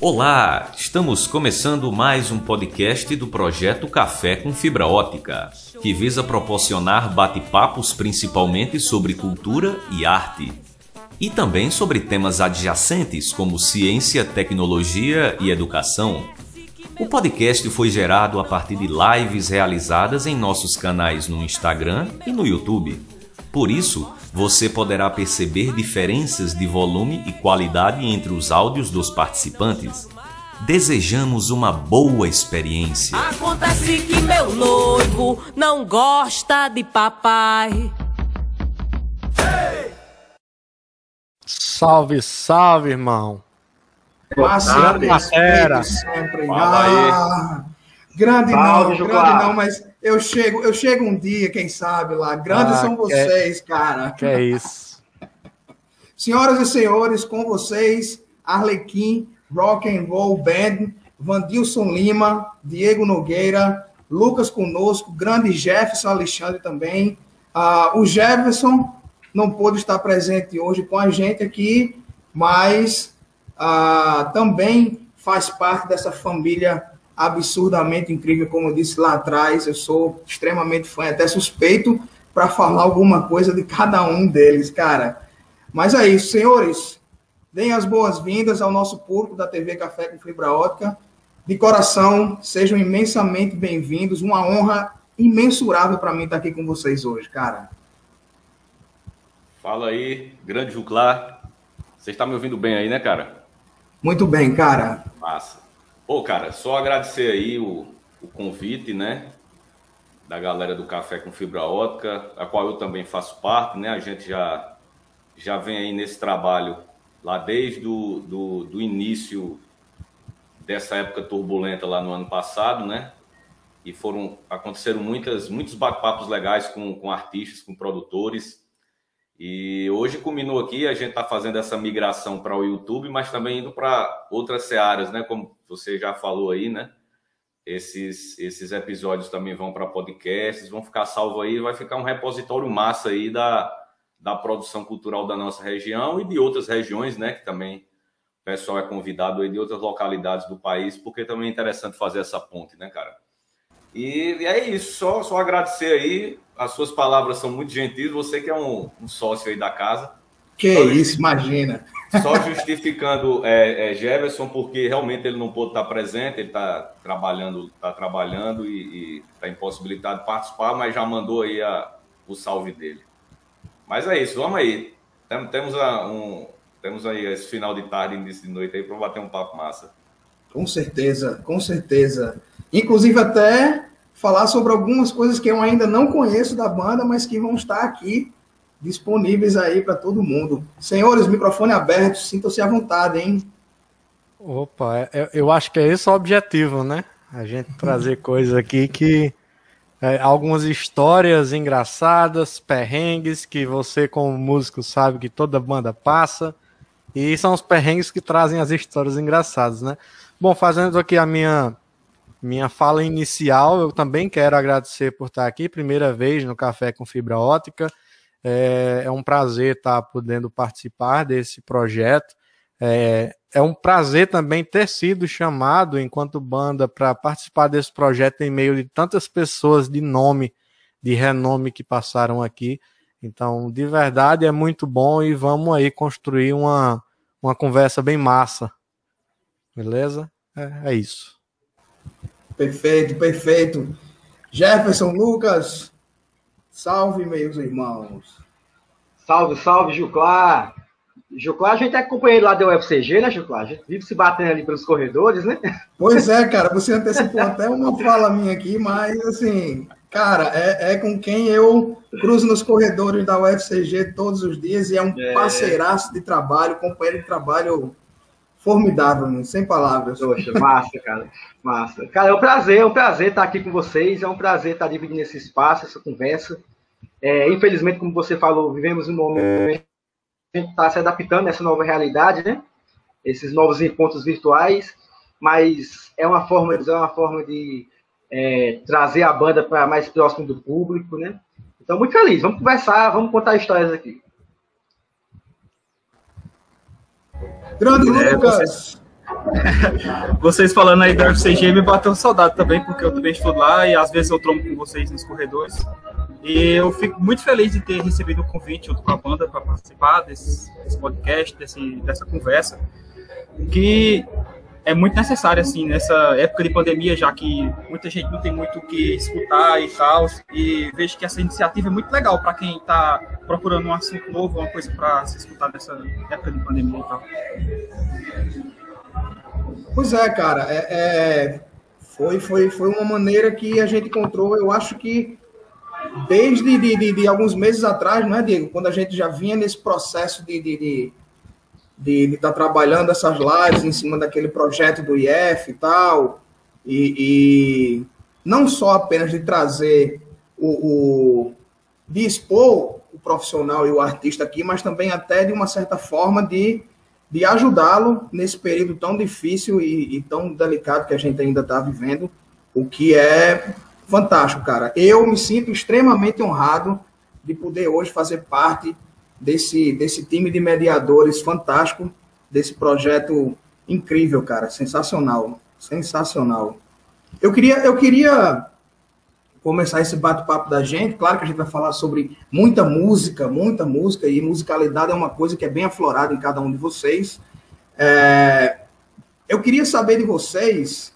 Olá, estamos começando mais um podcast do projeto Café com Fibra Ótica, que visa proporcionar bate-papos principalmente sobre cultura e arte, e também sobre temas adjacentes como ciência, tecnologia e educação. O podcast foi gerado a partir de lives realizadas em nossos canais no Instagram e no YouTube. Por isso, você poderá perceber diferenças de volume e qualidade entre os áudios dos participantes. Desejamos uma boa experiência. Acontece que meu noivo não gosta de papai. Salve, salve, irmão. Massa, Matera. sempre. Ah, grande Salve, não, grande não, mas eu chego, eu chego um dia, quem sabe lá. Grandes Ah, são que- vocês, cara. Que é isso? Senhoras e senhores, com vocês, Arlequim, Rock and Roll Band, Vandilson Lima, Diego Nogueira, Lucas conosco, grande Jefferson Alexandre também. Ah, o Jefferson não pôde estar presente hoje com a gente aqui, mas ah, também faz parte dessa família absurdamente incrível, como eu disse lá atrás. Eu sou extremamente fã, até suspeito para falar alguma coisa de cada um deles, cara. Mas é isso, senhores. Deem as boas-vindas ao nosso público da TV Café com Fibra Ótica. De coração, sejam imensamente bem-vindos. Uma honra imensurável para mim estar aqui com vocês hoje, cara. Fala aí, grande Juclar. Você está me ouvindo bem aí, né, cara? Muito bem, cara. Massa. Pô, cara, só agradecer aí o, o convite, né? Da galera do Café com Fibra Ótica, a qual eu também faço parte, né? A gente já, já vem aí nesse trabalho lá desde o do, do início dessa época turbulenta lá no ano passado, né? E foram aconteceram muitas muitos bate-papos legais com, com artistas, com produtores. E hoje culminou aqui, a gente está fazendo essa migração para o YouTube, mas também indo para outras searas, né? Como você já falou aí, né? Esses, esses episódios também vão para podcasts, vão ficar salvo aí, vai ficar um repositório massa aí da, da produção cultural da nossa região e de outras regiões, né? Que também o pessoal é convidado aí de outras localidades do país, porque também é interessante fazer essa ponte, né, cara? E, e é isso, só, só agradecer aí. As suas palavras são muito gentis. Você que é um, um sócio aí da casa. Que isso, imagina. Só justificando é, é, Jefferson, porque realmente ele não pôde estar presente, ele está trabalhando, tá trabalhando e está impossibilitado de participar, mas já mandou aí a, o salve dele. Mas é isso, vamos aí. Tem- Temos, a, um, temos aí esse final de tarde, início de noite aí para bater um papo massa. Com certeza, com certeza. Inclusive até falar sobre algumas coisas que eu ainda não conheço da banda, mas que vão estar aqui disponíveis aí para todo mundo. Senhores, microfone aberto, sintam-se à vontade, hein? Opa, é- eu acho que é esse o objetivo, né? A gente trazer coisas aqui que. é, algumas histórias engraçadas, perrengues, que você, como músico, sabe que toda banda passa. E são os perrengues que trazem as histórias engraçadas, né? Bom, fazendo aqui a minha, minha fala inicial, eu também quero agradecer por estar aqui, primeira vez no Café com Fibra Ótica. É, é um prazer estar podendo participar desse projeto. É, é um prazer também ter sido chamado enquanto banda para participar desse projeto em meio de tantas pessoas de nome, de renome que passaram aqui. Então, de verdade, é muito bom e vamos aí construir uma, uma conversa bem massa. Beleza? É, é isso. Perfeito, perfeito. Jefferson, Lucas, salve, meus irmãos. Salve, salve, Juclar. Juclar, a gente é companheiro lá da UFCG, né, Juclar? A gente vive se batendo ali pelos corredores, né? Pois é, cara, você antecipou até uma fala minha aqui, mas assim, cara, é, é com quem eu cruzo nos corredores da UFCG todos os dias e é um É. parceiraço de trabalho, companheiro de trabalho formidável, né? sem palavras. Poxa, massa, cara. Massa. Cara, é um prazer, é um prazer estar aqui com vocês, é um prazer estar dividindo esse espaço, essa conversa. É, infelizmente, como você falou, vivemos um momento a gente está se adaptando a essa nova realidade, né? Esses novos encontros virtuais, mas é uma forma, é uma forma de é, trazer a banda para mais próximo do público, né? Então, muito feliz. Vamos conversar, vamos contar histórias aqui. Grande é, Lucas! Vocês, vocês falando aí do FCG me bateu saudade também, porque eu também estou lá e às vezes eu trombo com vocês nos corredores. E eu fico muito feliz de ter recebido o convite junto com a banda para participar desse, desse podcast, desse, dessa conversa, que é muito necessário, assim, nessa época de pandemia, já que muita gente não tem muito o que escutar e tal, e vejo que essa iniciativa é muito legal para quem está procurando um assunto novo, uma coisa para se escutar nessa época de pandemia e tal. Pois é, cara, é, é, foi, foi, foi uma maneira que a gente encontrou, eu acho que desde de, de, de, alguns meses atrás, não é, Diego? Quando a gente já vinha nesse processo de, de, de estar tá trabalhando essas lives em cima daquele projeto do IF e tal, e, e não só apenas de trazer o, o, de expor o profissional e o artista aqui, mas também até de uma certa forma de, de ajudá-lo nesse período tão difícil e, e tão delicado que a gente ainda está vivendo, o que é fantástico, cara. Eu me sinto extremamente honrado de poder hoje fazer parte desse, desse time de mediadores fantástico, desse projeto incrível, cara, sensacional, sensacional. Eu queria, eu queria começar esse bate-papo da gente. Claro que a gente vai falar sobre muita música, muita música, e musicalidade é uma coisa que é bem aflorada em cada um de vocês. É, eu queria saber de vocês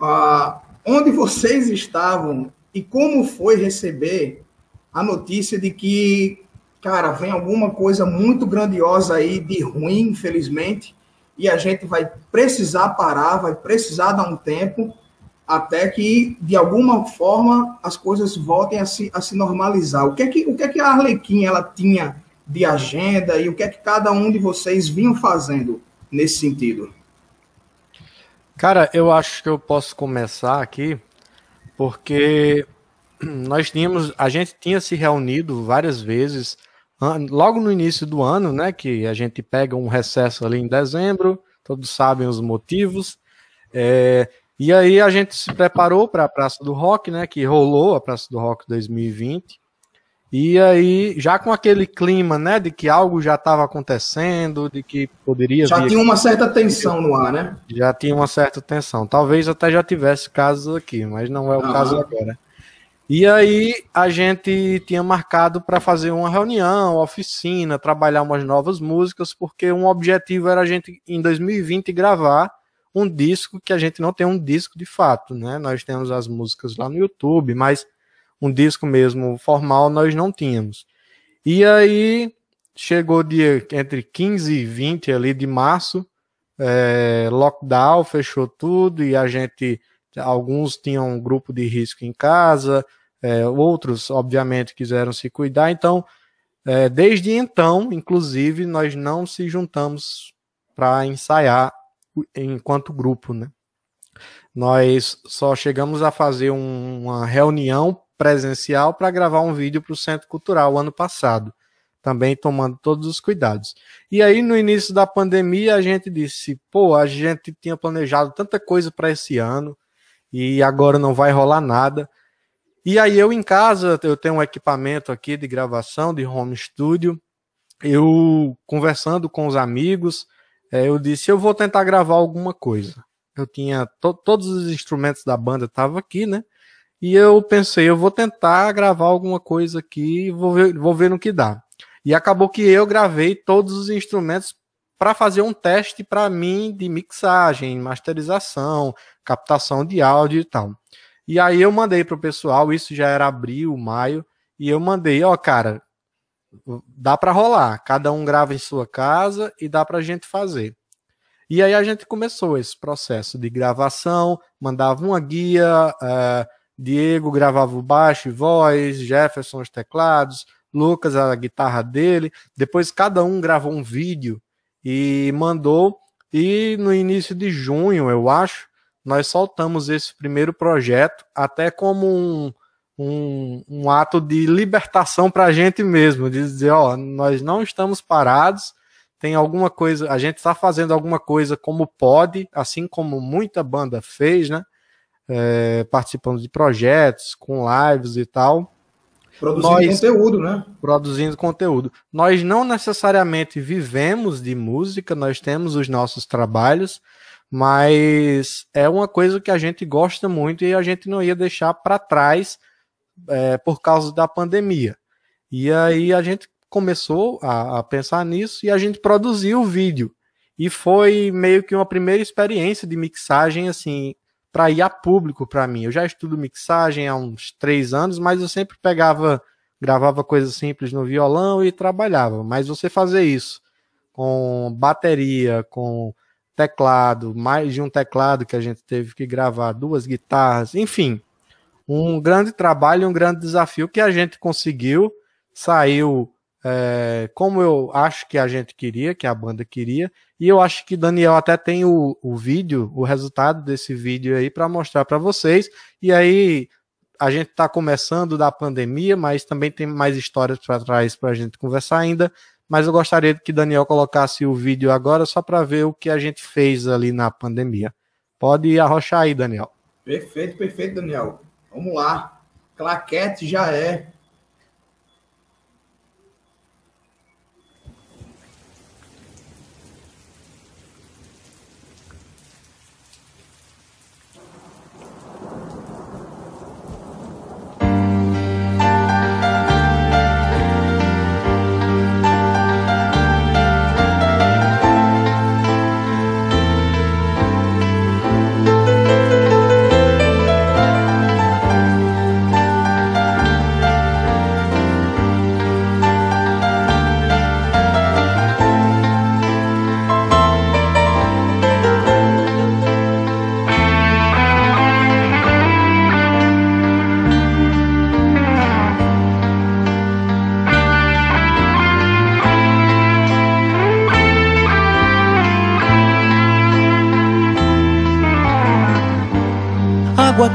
uh, onde vocês estavam e como foi receber a notícia de que cara, vem alguma coisa muito grandiosa aí de ruim, infelizmente, e a gente vai precisar parar, vai precisar dar um tempo até que, de alguma forma, as coisas voltem a se, a se normalizar. O que, é que, o que é que a Arlequim ela tinha de agenda e o que é que cada um de vocês vinham fazendo nesse sentido? Cara, eu acho que eu posso começar aqui, porque nós tínhamos, a gente tinha se reunido várias vezes logo no início do ano, né, que a gente pega um recesso ali em dezembro, todos sabem os motivos, é, e aí a gente se preparou para a Praça do Rock, né, que rolou a Praça do Rock 2020, e aí já com aquele clima, né, de que algo já estava acontecendo, de que poderia já tinha uma certa tensão no ar, né? Já tinha uma certa tensão. Talvez até já tivesse casos aqui, mas não é o caso agora. E aí a gente tinha marcado para fazer uma reunião, oficina, trabalhar umas novas músicas, porque um objetivo era a gente em 2020 gravar um disco que a gente não tem um disco de fato, né? Nós temos as músicas lá no YouTube, mas um disco mesmo formal nós não tínhamos. E aí chegou dia entre 15 e 20 ali de março, é, lockdown, fechou tudo e a gente Alguns tinham um grupo de risco em casa, é, outros, obviamente, quiseram se cuidar. Então, é, desde então, inclusive, nós não se juntamos para ensaiar enquanto grupo, né? Nós só chegamos a fazer um, uma reunião presencial para gravar um vídeo para o Centro Cultural ano passado, também tomando todos os cuidados. E aí, no início da pandemia, a gente disse: pô, a gente tinha planejado tanta coisa para esse ano, e agora não vai rolar nada. E aí eu em casa, eu tenho um equipamento aqui de gravação, de home studio, eu conversando com os amigos, é, eu disse, eu vou tentar gravar alguma coisa. Eu tinha, to todos os instrumentos da banda estavam aqui, né? E eu pensei, eu vou tentar gravar alguma coisa aqui vou ver, vou ver no que dá. E acabou que eu gravei todos os instrumentos para fazer um teste para mim de mixagem, masterização, captação de áudio e tal. E aí eu mandei pro pessoal, isso já era abril, maio, e eu mandei, ó, cara, dá para rolar, cada um grava em sua casa e dá pra gente fazer. E aí a gente começou esse processo de gravação, mandava uma guia, uh, Diego gravava o baixo e voz, Jefferson os teclados, Lucas a guitarra dele, depois cada um gravou um vídeo e mandou, e no início de junho, eu acho, nós soltamos esse primeiro projeto até como um, um, um ato de libertação para a gente mesmo, de dizer, ó, nós não estamos parados, tem alguma coisa, a gente está fazendo alguma coisa como pode, assim como muita banda fez, né? É, participando de projetos, com lives e tal. Produzindo Nós- conteúdo, né? produzindo conteúdo. Nós não necessariamente vivemos de música, nós temos os nossos trabalhos, mas é uma coisa que a gente gosta muito e a gente não ia deixar para trás é, por causa da pandemia. E aí a gente começou a, a pensar nisso e a gente produziu o vídeo. E foi meio que uma primeira experiência de mixagem, assim, para ir a público para mim. Eu já estudo mixagem há uns três anos, mas eu sempre pegava gravava coisas simples no violão e trabalhava. Mas você fazer isso com bateria, com teclado, mais de um teclado que a gente teve que gravar, duas guitarras, enfim, um grande trabalho, um grande desafio que a gente conseguiu, saiu é, como eu acho que a gente queria, que a banda queria, e eu acho que Daniel até tem o, o vídeo, o resultado desse vídeo aí para mostrar para vocês, e aí a gente está começando da pandemia, mas também tem mais histórias para trás para a gente conversar ainda. Mas eu gostaria que Daniel colocasse o vídeo agora só para ver o que a gente fez ali na pandemia. Pode arrochar aí, Daniel. Perfeito, perfeito, Daniel. Vamos lá. Claquete já é.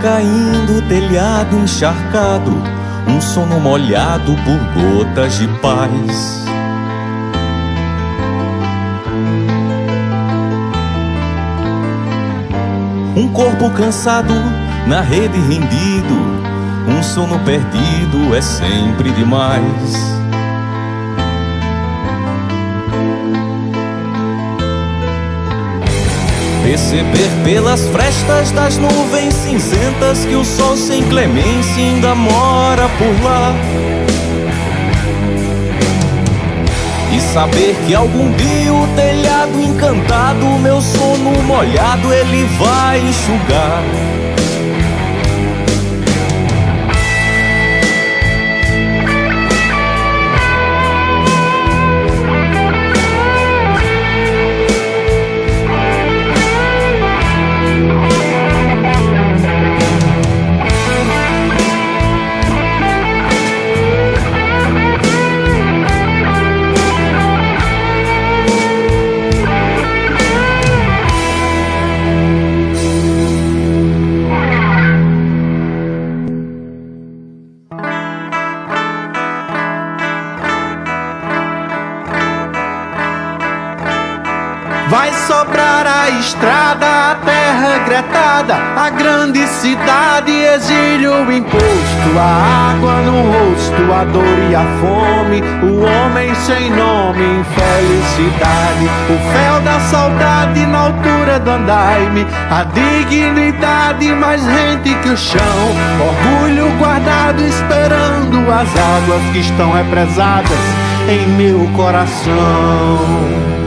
Caindo, telhado encharcado, um sono molhado por gotas de paz. Um corpo cansado, na rede rendido, um sono perdido é sempre demais. Perceber pelas frestas das nuvens cinzentas que o sol sem clemência ainda mora por lá. E saber que algum dia o telhado encantado, meu sono molhado, ele vai enxugar. Gretada, a grande cidade exige o imposto, a água no rosto, a dor e a fome, o homem sem nome, infelicidade, o fel da saudade na altura do andaime, a dignidade mais rente que o chão, orgulho guardado esperando as águas que estão represadas em meu coração.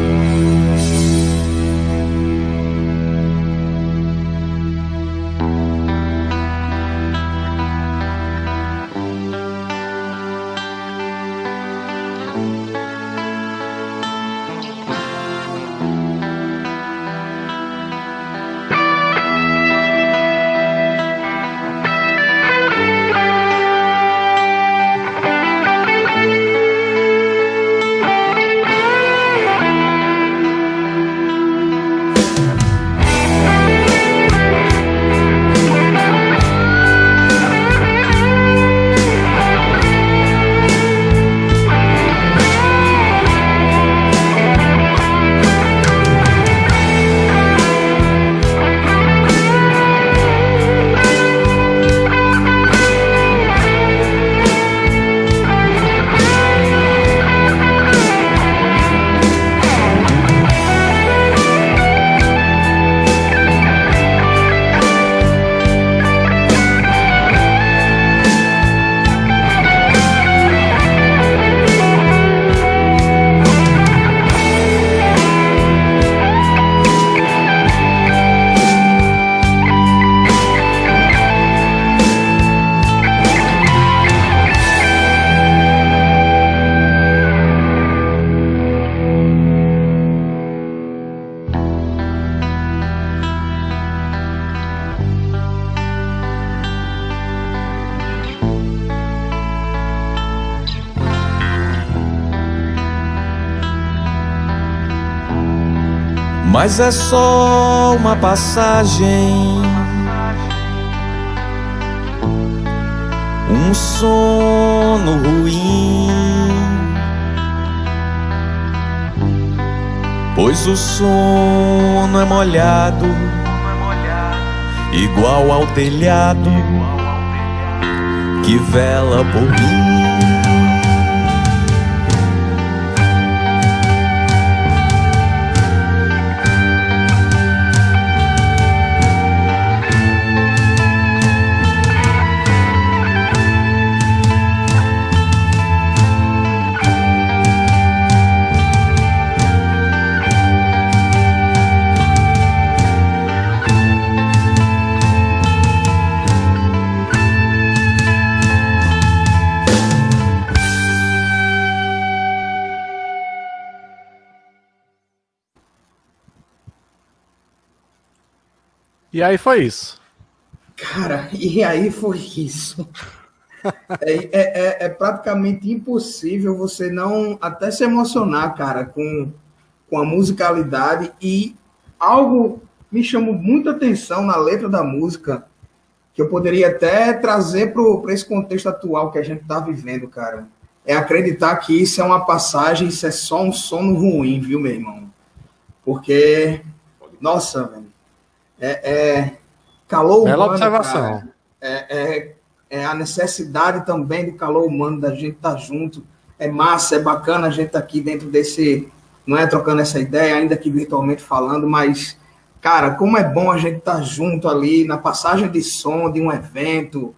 Mas é só uma passagem. Um sono ruim. Pois o sono é molhado, igual ao telhado que vela por mim. E aí foi isso. Cara, e aí foi isso. É, é, é, é, praticamente impossível você não até se emocionar, cara, com, com a musicalidade e algo me chamou muita atenção na letra da música que eu poderia até trazer para esse contexto atual que a gente está vivendo, cara. É acreditar que isso é uma passagem, isso é só um sono ruim, viu, meu irmão? Porque, nossa, velho, é, é calor Bela humano. observação. É, é, é, a necessidade também do calor humano, da gente estar tá junto. É massa, é bacana a gente estar tá aqui dentro desse. Não é trocando essa ideia, ainda que virtualmente falando, mas, cara, como é bom a gente estar tá junto ali na passagem de som de um evento,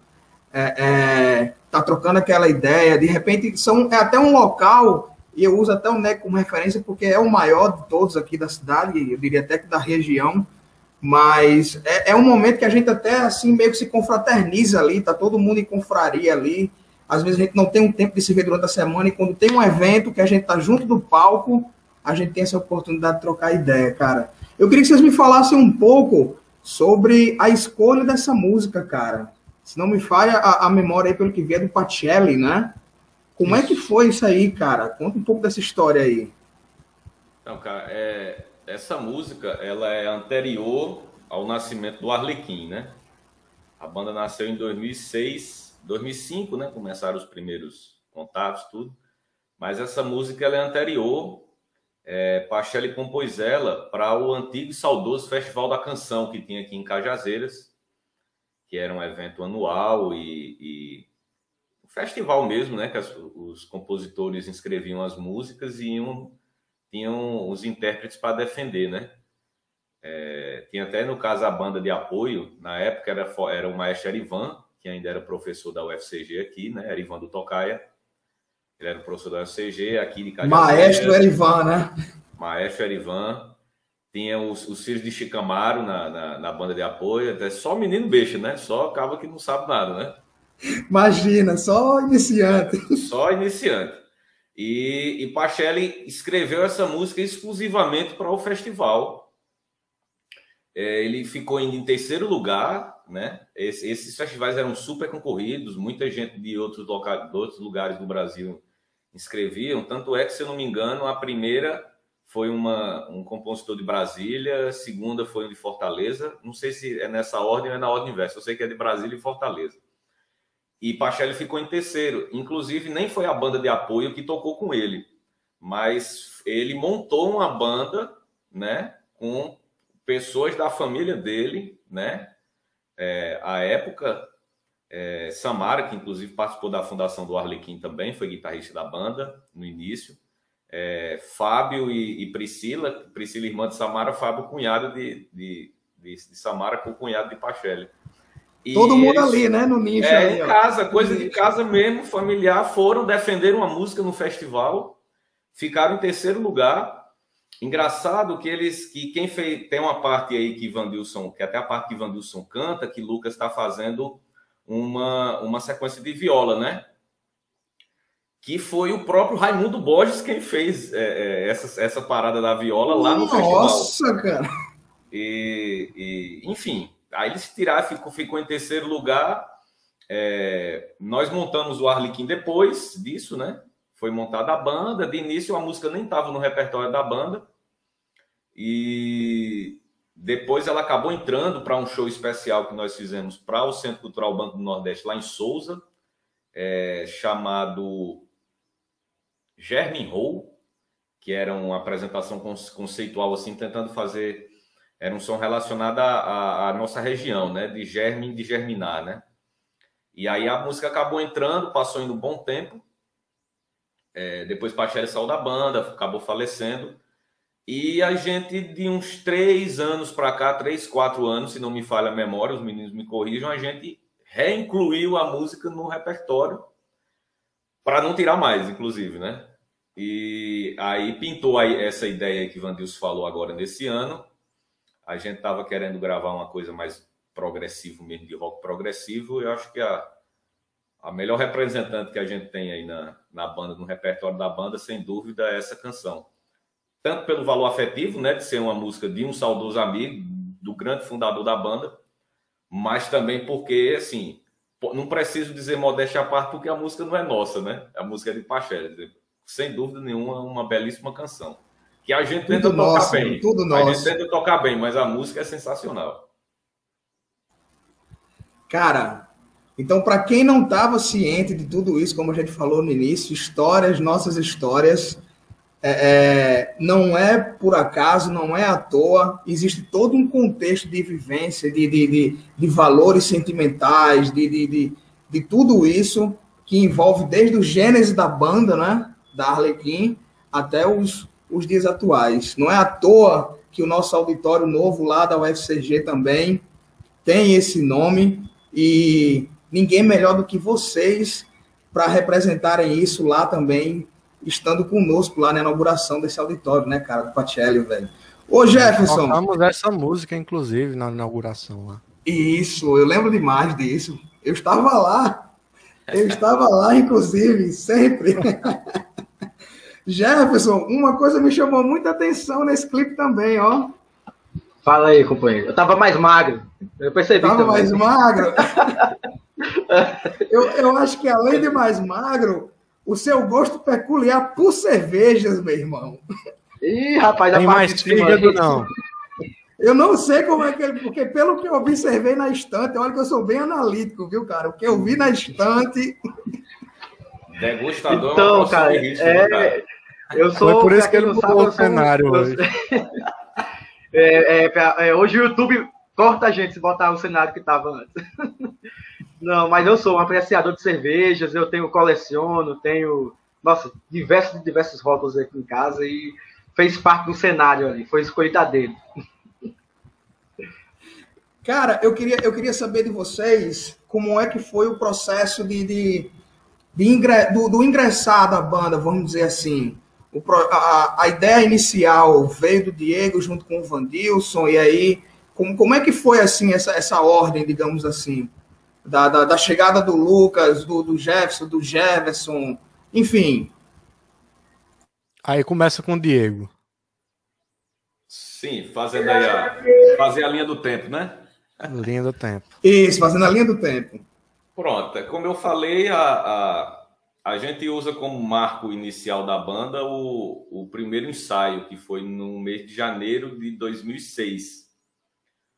é, é, tá trocando aquela ideia. De repente, são, é até um local, e eu uso até o NEC como referência, porque é o maior de todos aqui da cidade, eu diria até que da região mas é, é, um momento que a gente até assim meio que se confraterniza ali, tá todo mundo em confraria ali. Às vezes a gente não tem um tempo de se ver durante a semana e quando tem um evento que a gente tá junto do palco, a gente tem essa oportunidade de trocar ideia, cara. Eu queria que vocês me falassem um pouco sobre a escolha dessa música, cara. Se não me falha a, a memória aí pelo que vier do Pacelli, né? Como é que foi isso aí, cara? Conta um pouco dessa história aí. Então, cara, é, essa música ela é anterior ao nascimento do Arlequim, né? A banda nasceu em 2006, 2005, né? Começaram os primeiros contatos, tudo. Mas essa música ela é anterior. É, Pachelli compôs ela para o antigo e saudoso Festival da Canção que tinha aqui em Cajazeiras, que era um evento anual e, e um festival mesmo, né? Que as, os compositores inscreviam as músicas e iam tinham os intérpretes para defender, né? É, tinha até no caso a banda de apoio, na época era, era o maestro Erivan, que ainda era professor da UFCG aqui, né? Erivan do Tocaia. Ele era professor da UFCG aqui de Cajazeiras. Maestro Erivan, né? Maestro Erivan. Tinha os, os filhos de Chicamaro na, na, na, banda de apoio, até só menino beijo, né? Só acaba que não sabe nada, né? Imagina, só iniciante. Só iniciante. E, e escreveu essa música exclusivamente para o festival. É, ele ficou em, terceiro lugar, né? Esse, esses festivais eram super concorridos, muita gente de outros, locais, de outros lugares do Brasil inscreviam. Tanto é que, se eu não me engano, a primeira foi uma, um compositor de Brasília, a segunda foi de Fortaleza. Não sei se é nessa ordem ou é na ordem inversa. Eu sei que é de Brasília e Fortaleza. E Pachelli ficou em terceiro. Inclusive, nem foi a banda de apoio que tocou com ele, mas ele montou uma banda, né, com pessoas da família dele, né? É, a época, é, Samara, que inclusive participou da fundação do Arlequim também, foi guitarrista da banda no início. É, Fábio e, e, Priscila, Priscila irmã de Samara, Fábio cunhado de, de, de, de Samara com cunhado de Pachelli. Todo mundo ali, né? No nicho. É, aí, em casa, coisa de casa mesmo, familiar. Foram defender uma música no festival, ficaram em terceiro lugar. Engraçado que eles, que quem fez, tem uma parte aí que Vandilson, que até a parte que Vandilson canta, que Lucas está fazendo uma, uma sequência de viola, né? Que foi o próprio Raimundo Borges quem fez é, é, essa, essa parada da viola lá no Nossa, festival. Nossa, cara! E, e, enfim, Aí eles tiraram, ficou, ficou em terceiro lugar. É, nós montamos o Arlequim depois disso, né? Foi montada a banda. De início, a música nem estava no repertório da banda. E depois ela acabou entrando para um show especial que nós fizemos para o Centro Cultural Banco do Nordeste, lá em Souza, é, chamado Germin Hall, que era uma apresentação conceitual, assim, tentando fazer. Era um som relacionado à, à nossa região, né? De germe, de germinar, né? E aí a música acabou entrando, passou indo um bom tempo. É, depois Pachelli saiu da banda, acabou falecendo. E a gente, de uns três anos para cá, três, quatro anos, se não me falha a memória, os meninos me corrijam, a gente reincluiu a música no repertório para não tirar mais, inclusive, né? E aí pintou aí essa ideia que Vandils falou agora nesse ano. A gente estava querendo gravar uma coisa mais progressivo mesmo, de rock progressivo. Eu acho que a, a melhor representante que a gente tem aí na, na banda, no repertório da banda, sem dúvida, é essa canção tanto pelo valor afetivo, né, de ser uma música de um saudoso amigo, do grande fundador da banda, mas também porque, assim, não preciso dizer modéstia à parte, porque a música não é nossa, né? A música é de Pachel. Sem dúvida nenhuma, uma belíssima canção. Que a gente tenta tudo tocar nosso, bem. Tudo a nosso. gente tenta tocar bem, mas a música é sensacional. Cara, então, para quem não estava ciente de tudo isso, como a gente falou no início, histórias, nossas histórias, é, é, não é por acaso, não é à toa, existe todo um contexto de vivência, de, de, de, de valores sentimentais, de, de, de, de, tudo isso que envolve desde o gênese da banda, né, da Arlequim, até os, os dias atuais. Não é à toa que o nosso auditório novo lá da UFCG também tem esse nome e ninguém melhor do que vocês para representarem isso lá também estando conosco lá na inauguração desse auditório, né, cara, do Pacelli, velho. Ô, Jefferson. Tocamos essa música, inclusive, na inauguração lá. Isso, eu lembro demais disso. Eu estava lá. Eu estava lá, inclusive, sempre. Jefferson, uma coisa me chamou muita atenção nesse clipe também, ó. Fala aí, companheiro. Eu tava mais magro. Eu percebi. Tava também. mais magro. eu, eu acho que além de mais magro, o seu gosto peculiar por cervejas, meu irmão. Ih, rapaz, Tem mais fígado, não. Eu não sei como é que ele. Porque pelo que eu observei na estante, olha que eu sou bem analítico, viu, cara? O que eu vi na estante. Degustador então, cara, risco, é, cara. Eu sou. Foi por isso que ele mudou o cenário hoje. É, é, é, hoje o YouTube corta a gente se botar o cenário que estava antes. Não, mas eu sou um apreciador de cervejas, eu tenho coleciono, tenho, nossa, diversos diversos rótulos aqui em casa e fez parte do cenário ali, foi escolha dele. Cara, eu queria, eu queria saber de vocês como é que foi o processo de, de, de ingre, do, do, ingressar da banda, vamos dizer assim. O, a, a ideia inicial veio do Diego junto com o Vandilson, e aí, como, como é que foi assim essa, essa ordem, digamos assim? da, da, da chegada do Lucas, do, do Jefferson, do Jefferson, enfim. Aí começa com o Diego. Sim, fazendo aí a, fazer a linha do tempo, né? Linha do tempo. Isso, fazendo a linha do tempo. Pronto, como eu falei, a, a, a gente usa como marco inicial da banda o, o primeiro ensaio, que foi no mês de janeiro de 2006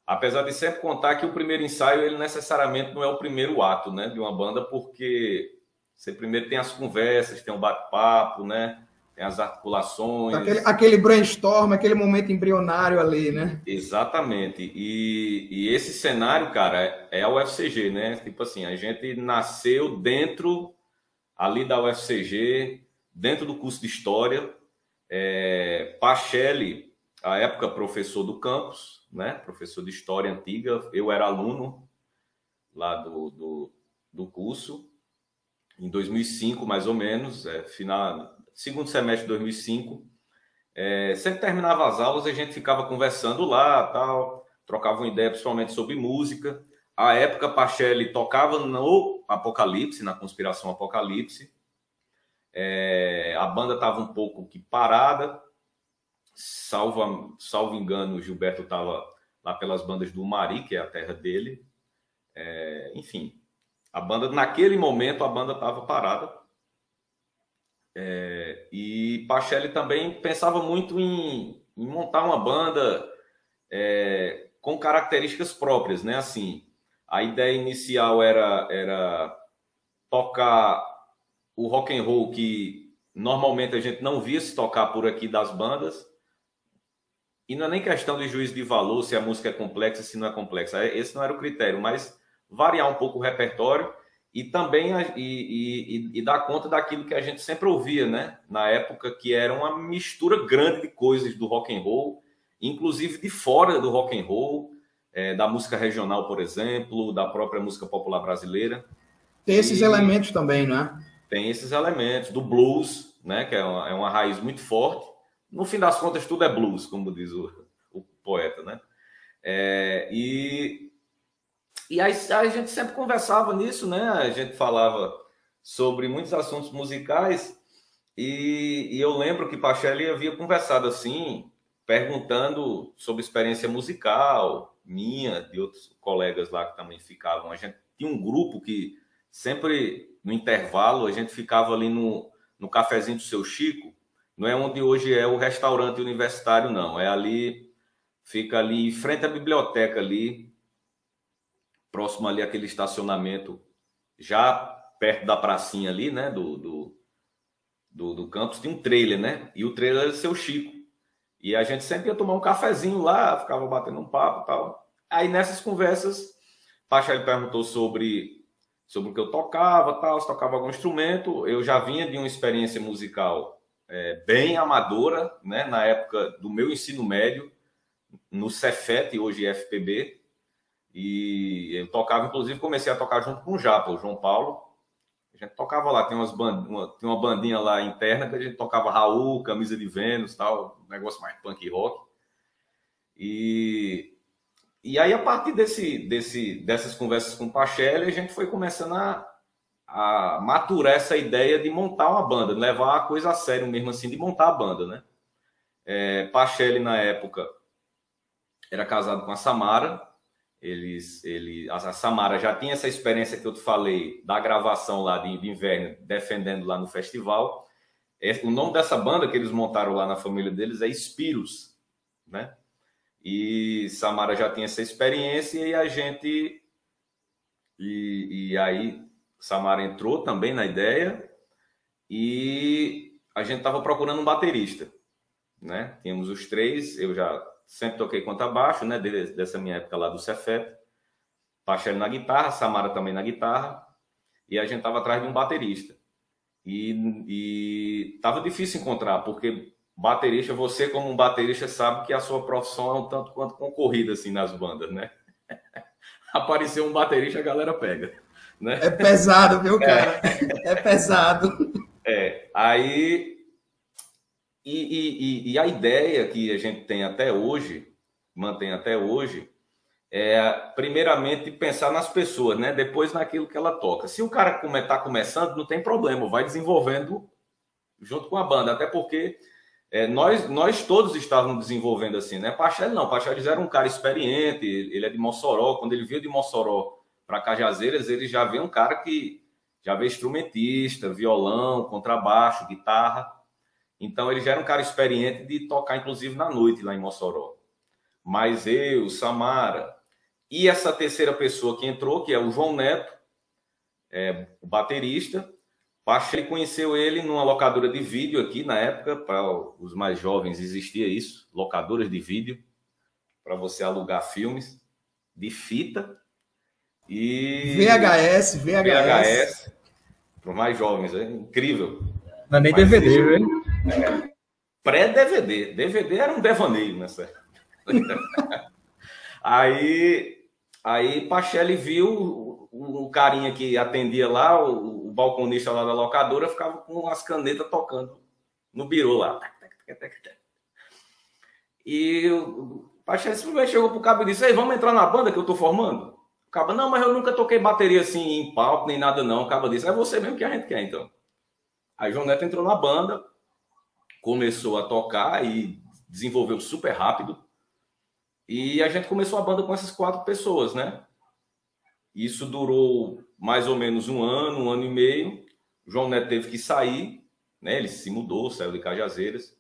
apesar de sempre contar que o primeiro ensaio ele necessariamente não é o primeiro ato, né, de uma banda, porque você primeiro tem as conversas, tem o bate-papo, né, tem as articulações, aquele, aquele, brainstorm, aquele momento embrionário ali, né? Exatamente. E, e esse cenário, cara, é a UFCG, né? Tipo assim, a gente nasceu dentro ali da UFCG, dentro do curso de história. É, Pachelli, a época professor do campus, né? Professor de História Antiga. Eu era aluno lá do, do, do curso, em 2005, mais ou menos, é, final, segundo semestre de 2005. É, sempre terminava as aulas, a gente ficava conversando lá, tal, trocava uma ideia principalmente sobre música. A época, Pachelli tocava no Apocalipse, na Conspiração Apocalipse. É, a banda estava um pouco que parada, salvo, salvo engano, o Gilberto estava lá pelas bandas do Mari, que é a terra dele. É, enfim, a banda, naquele momento, a banda estava parada. É, e Pachelli também pensava muito em, em montar uma banda é, com características próprias, né? Assim, a ideia inicial era, era tocar o rock and roll que normalmente a gente não via se tocar por aqui das bandas. E não é nem questão de juízo de valor, se a música é complexa, se não é complexa. É, esse não era o critério, mas variar um pouco o repertório e também e, e, e, dar conta daquilo que a gente sempre ouvia, né? Na época que era uma mistura grande de coisas do rock and roll, inclusive de fora do rock and roll, é, da música regional, por exemplo, da própria música popular brasileira. Tem esses e elementos também, né? Tem esses elementos do blues, né? Que é uma, é uma raiz muito forte. No fim das contas, tudo é blues, como diz o, o poeta, né? É, e e aí a gente sempre conversava nisso, né? A gente falava sobre muitos assuntos musicais e, e eu lembro que Pachelli havia conversado assim, perguntando sobre experiência musical minha, de outros colegas lá que também ficavam. A gente tinha um grupo que sempre no intervalo a gente ficava ali no, no cafezinho do seu Chico, não é onde hoje é o restaurante universitário, não. É ali, fica ali em frente à biblioteca ali, próximo ali aquele estacionamento, já perto da pracinha ali, né, do, do, do, do campus, tinha um trailer, né? E o trailer era seu Chico. E a gente sempre ia tomar um cafezinho lá, ficava batendo um papo e tal. Aí nessas conversas, Pacha perguntou sobre, sobre o que eu tocava, tal, se tocava algum instrumento. Eu já vinha de uma experiência musical é, bem amadora, né? Na época do meu ensino médio, no Cefet, hoje FPB, e eu tocava, inclusive, comecei a tocar junto com o Japa, o João Paulo. A gente tocava lá, tem, umas band... uma, tem uma bandinha lá interna que a gente tocava Raul, Camisa de Vênus, tal, um negócio mais punk rock. E, e aí, a partir desse, desse, dessas conversas com o Pachelli, a gente foi começando a, a maturar essa ideia de montar uma banda, levar a coisa a sério mesmo assim, de montar a banda, né? É, Pachelli, na época, era casado com a Samara, eles, ele, a Samara já tinha essa experiência que eu te falei da gravação lá de, inverno, defendendo lá no festival. É, o nome dessa banda que eles montaram lá na família deles é Spiros, né? E Samara já tinha essa experiência e a gente e, e aí Samara entrou também na ideia e a gente estava procurando um baterista, né? Tínhamos os três, eu já sempre toquei contrabaixo, né? Dessa minha época lá do Cefet. Pachelli na guitarra, Samara também na guitarra. E a gente tava atrás de um baterista. E, e tava difícil encontrar, porque baterista, você como um baterista sabe que a sua profissão é um tanto quanto concorrida assim nas bandas, né? Apareceu um baterista, a galera pega. Né? É pesado, viu, cara? É, é pesado. É, aí e, e, e, a ideia que a gente tem até hoje, mantém até hoje, é primeiramente pensar nas pessoas, né? Depois naquilo que ela toca. Se o cara está começando, não tem problema, vai desenvolvendo junto com a banda, até porque é, nós, nós todos estávamos desenvolvendo assim, né? Pachelli não, Pachelli era um cara experiente, ele é de Mossoró, quando ele veio de Mossoró para Cajazeiras, ele já veio um cara que já veio instrumentista, violão, contrabaixo, guitarra, então ele já era um cara experiente de tocar, inclusive, na noite lá em Mossoró. Mas eu, Samara, e essa terceira pessoa que entrou, que é o João Neto, é, o baterista. Pacha conheceu ele numa locadora de vídeo aqui na época, para os mais jovens existia isso, locadoras de vídeo, para você alugar filmes de fita. E VHS, VHS. VHS, para os mais jovens, é incrível. Não é nem Mas DVD, Pré-DVD. DVD era um devaneio nessa. aí, aí Pachelli viu o, o, carinha que atendia lá, o, o, balconista lá da locadora, ficava com as canetas tocando no birô lá. E o Pachelli simplesmente chegou pro cabo e disse: Ei, vamos entrar na banda que eu tô formando? O cabo, não, mas eu nunca toquei bateria assim em palco, nem nada não. O cabo disse: É você mesmo que a gente quer, então. Aí João Neto entrou na banda, começou a tocar e desenvolveu super rápido. E a gente começou a banda com essas quatro pessoas, né? Isso durou mais ou menos um ano, um ano e meio. O João Neto teve que sair, né? Ele se mudou, saiu de Cajazeiras.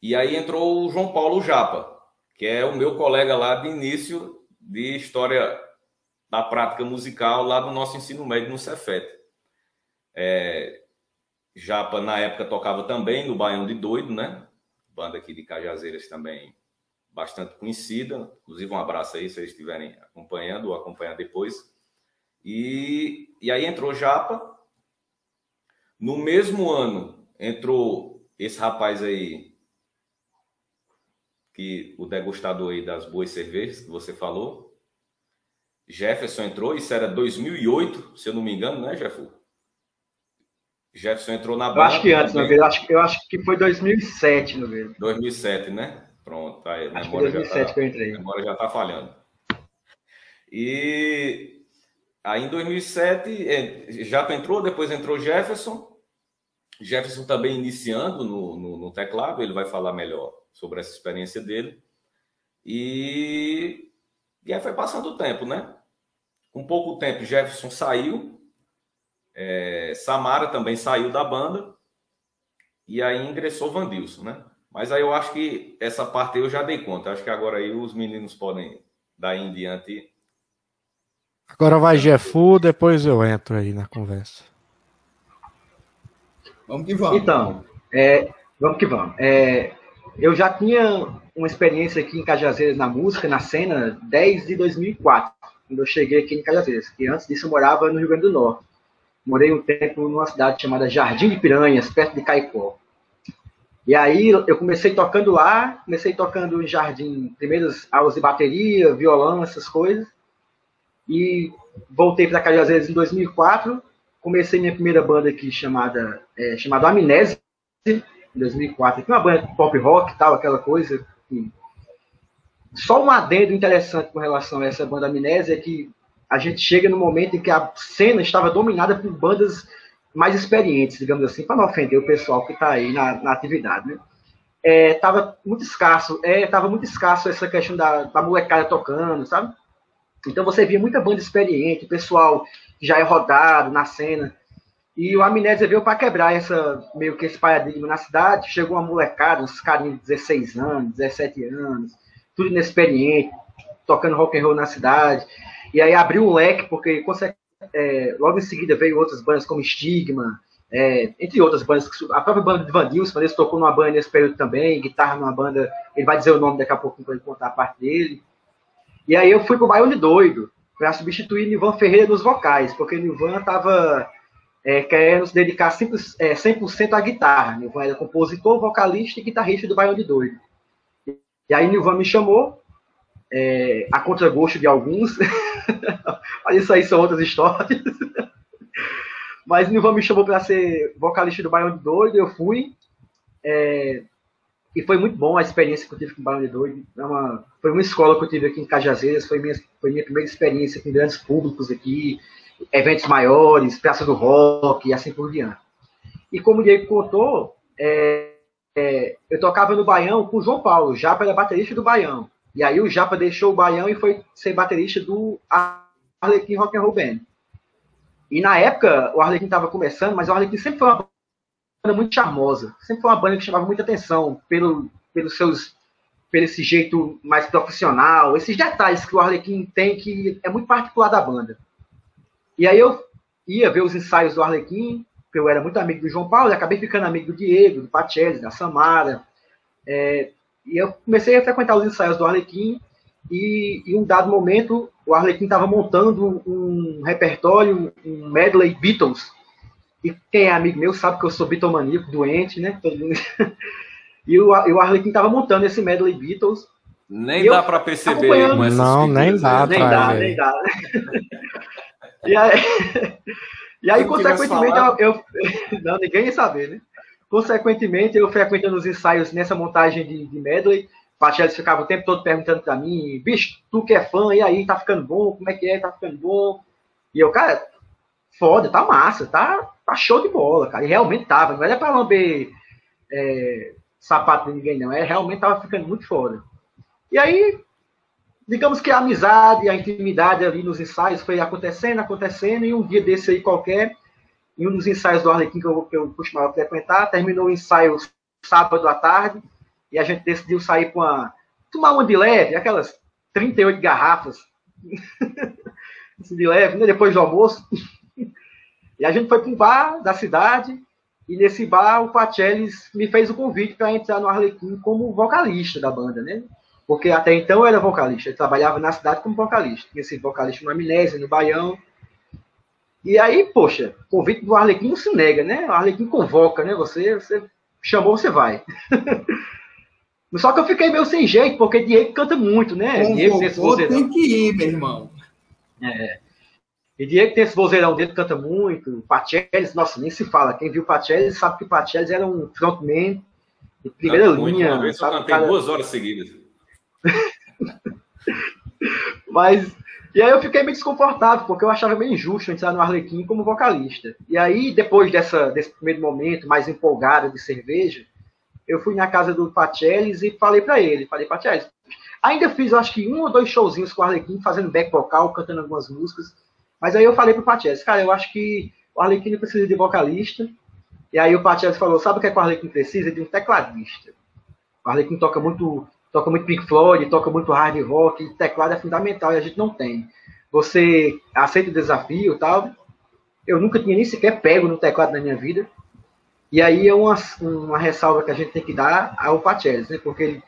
E aí entrou o João Paulo Japa, que é o meu colega lá de início de história da prática musical lá do nosso ensino médio no Cefet. É, Japa, na época, tocava também no Baião de Doido, né? Banda aqui de Cajazeiras também bastante conhecida. Inclusive, um abraço aí se vocês estiverem acompanhando ou acompanhar depois. E, e aí entrou Japa. No mesmo ano, entrou esse rapaz aí, que o degustador aí das boas cervejas que você falou. Jefferson entrou, isso era 2008, se eu não me engano, né, Jefferson? Jefferson entrou na banda. Eu acho que antes, também. Eu acho, eu acho que foi 2007, no mesmo. 2007, né? Pronto, aí, acho memória, 2007 já tá, que eu entrei. a memória já está falhando. E aí em 2007, é, já entrou, depois entrou Jefferson. Jefferson também iniciando no, no, no teclado, ele vai falar melhor sobre essa experiência dele. E, e aí foi passando o tempo, né? Com pouco tempo, Jefferson saiu, é, Samara também saiu da banda e aí ingressou Vandilson, né? Mas aí eu acho que essa parte eu já dei conta. Acho que agora aí os meninos podem daí em diante. Agora vai Jefu, depois eu entro aí na conversa. Vamos que vamos. Então, é, vamos que vamos. É, eu já tinha uma experiência aqui em Cajazeiras na música, na cena, desde 2004, quando eu cheguei aqui em Cajazeiras. E antes disso eu morava no Rio Grande do Norte. Morei um tempo numa cidade chamada Jardim de Piranhas, perto de Caicó. E aí eu comecei tocando lá, comecei tocando em jardim, primeiras aulas de bateria, violão, essas coisas. E voltei para Cajazeiras em 2004, comecei minha primeira banda aqui chamada é, chamada Amnésia em 2004, aqui uma banda pop rock tal, aquela coisa. Só um adendo interessante com relação a essa banda Amnésia é que a gente chega no momento em que a cena estava dominada por bandas mais experientes, digamos assim, para não ofender o pessoal que está aí na, na, atividade, né? É, tava muito escasso, é, tava muito escasso essa questão da, da molecada tocando, sabe? Então você via muita banda experiente, pessoal já é rodado na cena. E o Amnésia veio para quebrar essa meio que esse paradigma na cidade. Chegou uma molecada, uns carinhos de 16 anos, 17 anos, tudo inexperiente, tocando rock and roll na cidade. E aí abriu um leque, porque é, logo em seguida veio outras bandas como Stigma, é, entre outras bandas. A própria banda de Van Dilson, ele tocou numa banda nesse período também, guitarra numa banda, ele vai dizer o nome daqui a pouco para ele contar a parte dele. E aí eu fui pro Baione Doido, para substituir Nivan Ferreira nos vocais, porque Nivan estava é, querendo se dedicar 100%, é, 100 à guitarra. Nivan era compositor, vocalista e guitarrista do Baione Doido. E aí Nivan me chamou, é, a contragosto de alguns. Mas isso aí são outras histórias. Mas Nilvan me chamou para ser vocalista do Baião de Doido, eu fui. É, e foi muito bom a experiência que eu tive com o Baião de Doido. É uma, foi uma escola que eu tive aqui em Cajazeiras, foi minha, foi minha primeira experiência com grandes públicos aqui, eventos maiores, Praça do Rock e assim por diante. E como o Diego contou, é, é, eu tocava no Baião com o João Paulo, já era baterista do Baião. E aí o Japa deixou o Baião e foi ser baterista do Arlequim Rock and Roll Band. E na época o Arlequim estava começando, mas o Arlequim sempre foi uma banda muito charmosa, sempre foi uma banda que chamava muita atenção pelo, pelos seus pelo esse jeito mais profissional, esses detalhes que o Arlequim tem que é muito particular da banda. E aí eu ia ver os ensaios do Arlequim, porque eu era muito amigo do João Paulo, e acabei ficando amigo do Diego, do Pacelli, da Samara. É, e eu comecei a frequentar os ensaios do Arlequim e em um dado momento o Arlequim estava montando um repertório, um medley Beatles. E quem é amigo meu sabe que eu sou bitomaníaco, doente, né? e o, o Arlequim estava montando esse medley Beatles. Nem dá para perceber com essas Não, nem dá, nem dá, nem dá. e aí, e aí consequentemente, eu, eu, Não, ninguém ia saber, né? Consequentemente, eu frequentando os ensaios nessa montagem de, de medley, Pachelis ficava o tempo todo perguntando para mim, bicho, tu que é fã, e aí, tá ficando bom? Como é que é? Tá ficando bom? E eu, cara, foda, tá massa, tá, tá show de bola, cara. E realmente tava, não era pra lamber é, sapato de ninguém, não. É, realmente tava ficando muito foda. E aí, digamos que a amizade, a intimidade ali nos ensaios foi acontecendo, acontecendo, e um dia desse aí qualquer, em um dos ensaios do Arlequim que eu, que eu costumava frequentar, terminou o ensaio sábado à tarde, e a gente decidiu sair para uma. tomar uma de leve, aquelas 38 garrafas de leve, né, depois do almoço. E a gente foi para um bar da cidade, e nesse bar o Pachelis me fez o convite para entrar no Arlequim como vocalista da banda, né? Porque até então eu era vocalista, eu trabalhava na cidade como vocalista. Tinha sido vocalista no Amnésia, no Baião. E aí, poxa, convite do Arlequim não se nega, né? O Arlequim convoca, né? Você, você chamou, você vai. Só que eu fiquei meio sem jeito, porque Diego canta muito, né? Diego tem, esse tem que ir, meu irmão. É. E Diego tem esse vozeirão dele, canta muito. Pachelis, nossa, nem se fala. Quem viu Pachelis sabe que Pachelis era um frontman de primeira linha. Muito, sabe, eu cantei cara... duas horas seguidas. Mas, e aí eu fiquei meio desconfortável, porque eu achava meio injusto entrar no Arlequim como vocalista. E aí, depois dessa, desse primeiro momento, mais empolgado de cerveja, eu fui na casa do Pachelis e falei para ele, falei, Pachelis, ainda fiz, acho que um ou dois showzinhos com o Arlequim, fazendo back vocal, cantando algumas músicas, mas aí eu falei pro Pachelis, cara, eu acho que o Arlequim precisa de vocalista, e aí o Pachelis falou, sabe o que, é que o Arlequim precisa? De um tecladista. O Arlequim toca muito toca muito Pink Floyd, toca muito hard rock, teclado é fundamental e a gente não tem. Você aceita o desafio tal. Eu nunca tinha nem sequer pego no teclado na minha vida. E aí é uma, uma ressalva que a gente tem que dar ao Pachelis, né? Porque ele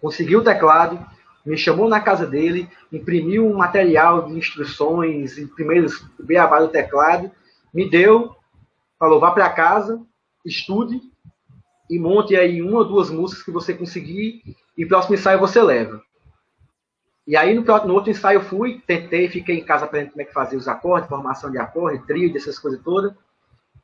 conseguiu o teclado, me chamou na casa dele, imprimiu um material de instruções, o beabá do teclado, me deu, falou, vá para casa, estude e monte aí uma ou duas músicas que você conseguir e próximo ensaio você leva. E aí no, no outro ensaio eu fui, tentei, fiquei em casa aprendendo como é que fazia os acordes, formação de acorde, trio, dessas coisas todas.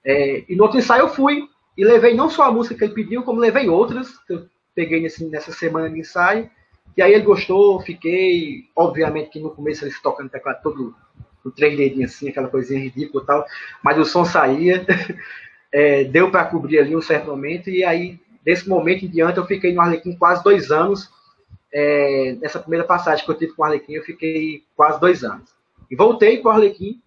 É, e no outro ensaio eu fui e levei não só a música que ele pediu, como levei outras que eu peguei nesse, nessa semana de ensaio. E aí ele gostou, fiquei, obviamente que no começo ele tocando teclado todo com três dedinhos assim, aquela coisinha ridícula e tal, mas o som saía, é, deu para cobrir ali um certo momento, e aí Desse momento em diante, eu fiquei no Arlequim quase dois anos. É, nessa primeira passagem que eu tive com o Arlequim, eu fiquei quase dois anos. E voltei com o Arlequim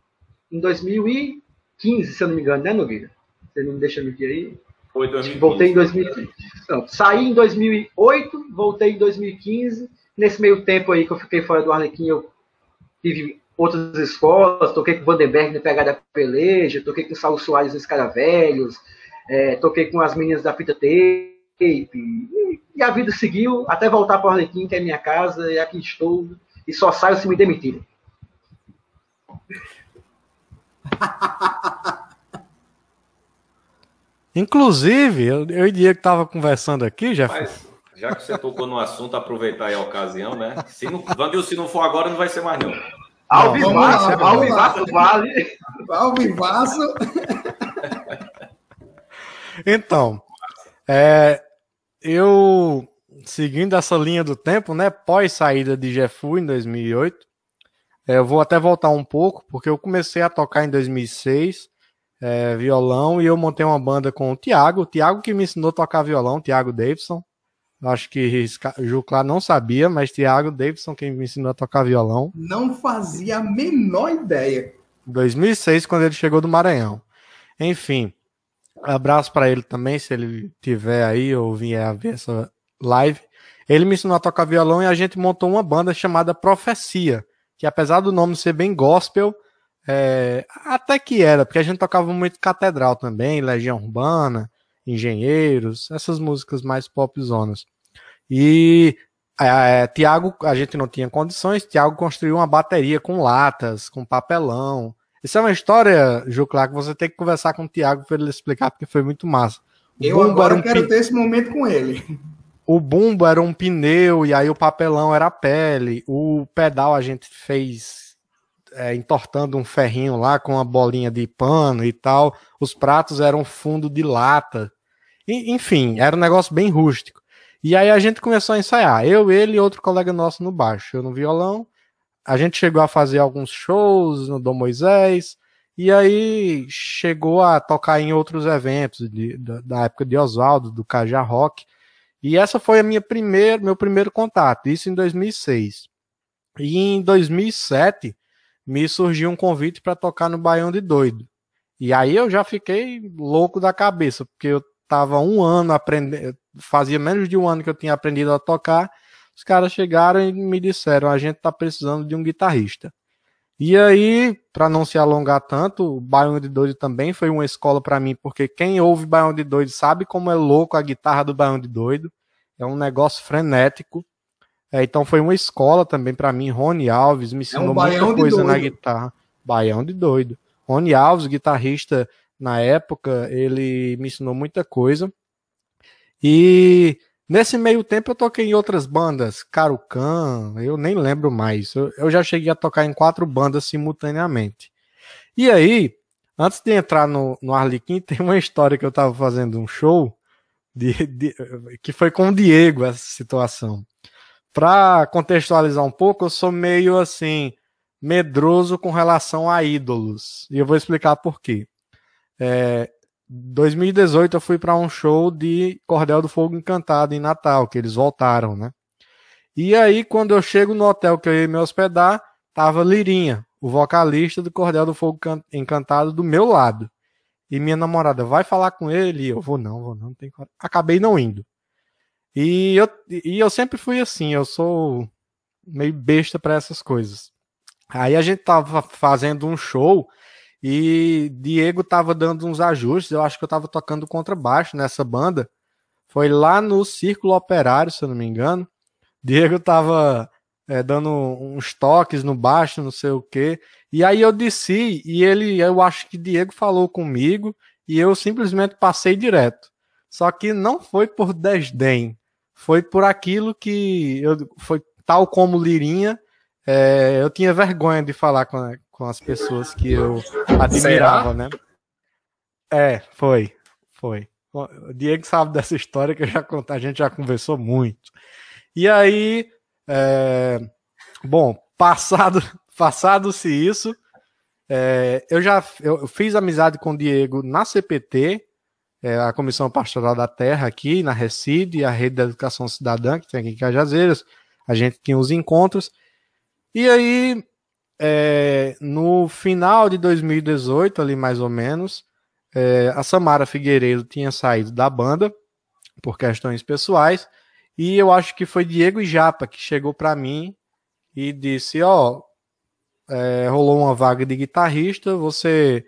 em 2015, se eu não me engano, né, Nogueira? Você não me deixa mentir aí? Foi 2015. Voltei em 2015. Não, saí em 2008, voltei em 2015. Nesse meio tempo aí que eu fiquei fora do Arlequim, eu tive outras escolas, toquei com o Vandenberg no Pegada Peleja, toquei com o Saulo Soares nos Caravelhos, é, toquei com as meninas da fita tape, e, e a vida seguiu até voltar para o Arlequim, que é minha casa, e aqui estou, e só saio se me demitirem. Inclusive, eu, eu e Diego estava conversando aqui, já. Mas, já que você tocou no assunto, aproveitar aí a ocasião, né? Se não, Vandil, se não for agora, não vai ser mais não. Alvivaço, Alvivaço vale. Alvivaço. Então, é, eu seguindo essa linha do tempo, né, pós saída de Jefu em 2008, é, eu vou até voltar um pouco, porque eu comecei a tocar em 2006, é, violão, e eu montei uma banda com o Thiago, o Thiago que me ensinou a tocar violão, Thiago Davidson, acho que Juclar não sabia, mas Thiago Davidson quem me ensinou a tocar violão. Não fazia a menor ideia. 2006, quando ele chegou do Maranhão. Enfim, Abraço para ele também, se ele tiver aí ou vier a ver essa live. Ele me ensinou a tocar violão e a gente montou uma banda chamada Profecia, que apesar do nome ser bem gospel, é, até que era, porque a gente tocava muito catedral também, Legião Urbana, Engenheiros, essas músicas mais popzonas. E é, Tiago, a gente não tinha condições, Tiago construiu uma bateria com latas, com papelão, isso é uma história, Juclá, que você tem que conversar com o Thiago para ele explicar, porque foi muito massa. O eu agora um quero ter esse momento com ele. O bumbo era um pneu e aí o papelão era a pele. O pedal a gente fez é, entortando um ferrinho lá com uma bolinha de pano e tal. Os pratos eram fundo de lata. Enfim, era um negócio bem rústico. E aí a gente começou a ensaiar. Eu, ele e outro colega nosso no baixo. Eu no violão a gente chegou a fazer alguns shows no Dom Moisés, e aí chegou a tocar em outros eventos de, da, da, época de Oswaldo, do Cajá Rock. E essa foi a minha primeira, meu primeiro contato, isso em 2006. E em 2007 me surgiu um convite para tocar no Baião de Doido. E aí eu já fiquei louco da cabeça, porque eu tava um ano aprendendo, fazia menos de um ano que eu tinha aprendido a tocar. Os caras chegaram e me disseram: a gente tá precisando de um guitarrista. E aí, para não se alongar tanto, o Baião de Doido também foi uma escola para mim, porque quem ouve Baião de Doido sabe como é louco a guitarra do Baião de Doido. É um negócio frenético. É, então foi uma escola também para mim. Rony Alves me ensinou é um muita coisa na guitarra. Baião de Doido. Rony Alves, guitarrista na época, ele me ensinou muita coisa. E Nesse meio tempo eu toquei em outras bandas, Carucan, eu nem lembro mais. Eu, eu, já cheguei a tocar em quatro bandas simultaneamente. E aí, antes de entrar no, no Arlequim, tem uma história que eu tava fazendo um show de, de, que foi com o Diego essa situação. Para contextualizar um pouco, eu sou meio assim medroso com relação a ídolos. E eu vou explicar por quê. É, 2018 eu fui para um show de Cordel do Fogo Encantado em Natal, que eles voltaram, né? E aí, quando eu chego no hotel que eu ia me hospedar, tava Lirinha, o vocalista do Cordel do Fogo Encantado, do meu lado. E minha namorada vai falar com ele, e eu vou não, vou não, não tem Acabei não indo. E eu, e eu sempre fui assim, eu sou meio besta para essas coisas. Aí a gente tava fazendo um show e Diego tava dando uns ajustes, eu acho que eu tava tocando contrabaixo nessa banda. Foi lá no Círculo Operário, se eu não me engano. Diego tava é, dando uns toques no baixo, não sei o quê. E aí eu desci e ele, eu acho que Diego falou comigo e eu simplesmente passei direto. Só que não foi por desdém, foi por aquilo que eu, foi tal como Lirinha, é, eu tinha vergonha de falar com, com as pessoas que eu admirava, Será? né? É, foi, foi. O Diego sabe dessa história que já, a gente já conversou muito. E aí, é, bom, passado, passado-se isso, é, eu já eu fiz amizade com o Diego na CPT, é, a Comissão Pastoral da Terra aqui na Recide, a Rede da Educação Cidadã, que tem aqui em Cajazeiras. A gente tinha os encontros. E aí, é, no final de 2018, ali mais ou menos, é, a Samara Figueiredo tinha saído da banda por questões pessoais e eu acho que foi Diego Japa que chegou para mim e disse: Ó, é, rolou uma vaga de guitarrista, você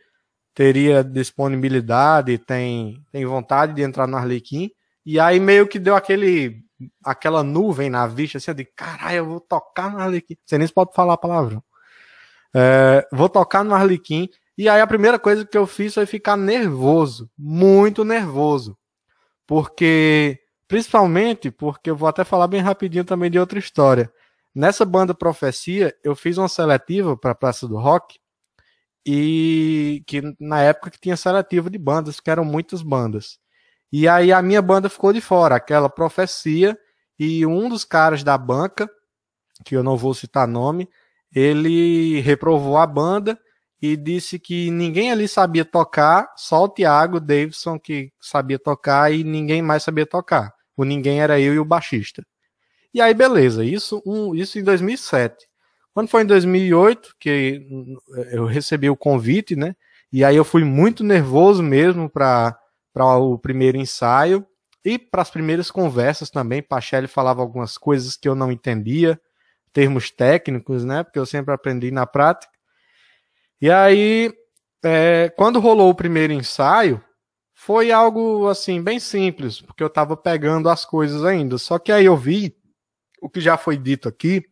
teria disponibilidade, tem, tem vontade de entrar no Arlequim? E aí meio que deu aquele aquela nuvem na vista, assim, de caralho, eu vou tocar no Arlequim. Você nem pode falar a palavra. É, vou tocar no Arlequim. E aí a primeira coisa que eu fiz foi ficar nervoso, muito nervoso. Porque, principalmente, porque eu vou até falar bem rapidinho também de outra história. Nessa banda Profecia, eu fiz uma seletiva para a Praça do Rock, e que na época que tinha seletiva de bandas, que eram muitas bandas. E aí a minha banda ficou de fora, aquela Profecia, e um dos caras da banca, que eu não vou citar nome, ele reprovou a banda e disse que ninguém ali sabia tocar, só o Thiago Davidson que sabia tocar e ninguém mais sabia tocar. O ninguém era eu e o baixista. E aí, beleza, isso, um, isso em 2007. Quando foi em 2008 que eu recebi o convite, né? E aí eu fui muito nervoso mesmo para o primeiro ensaio e para as primeiras conversas também. Pachelli falava algumas coisas que eu não entendia termos técnicos, né? Porque eu sempre aprendi na prática. E aí, é, quando rolou o primeiro ensaio, foi algo assim bem simples, porque eu estava pegando as coisas ainda. Só que aí eu vi o que já foi dito aqui,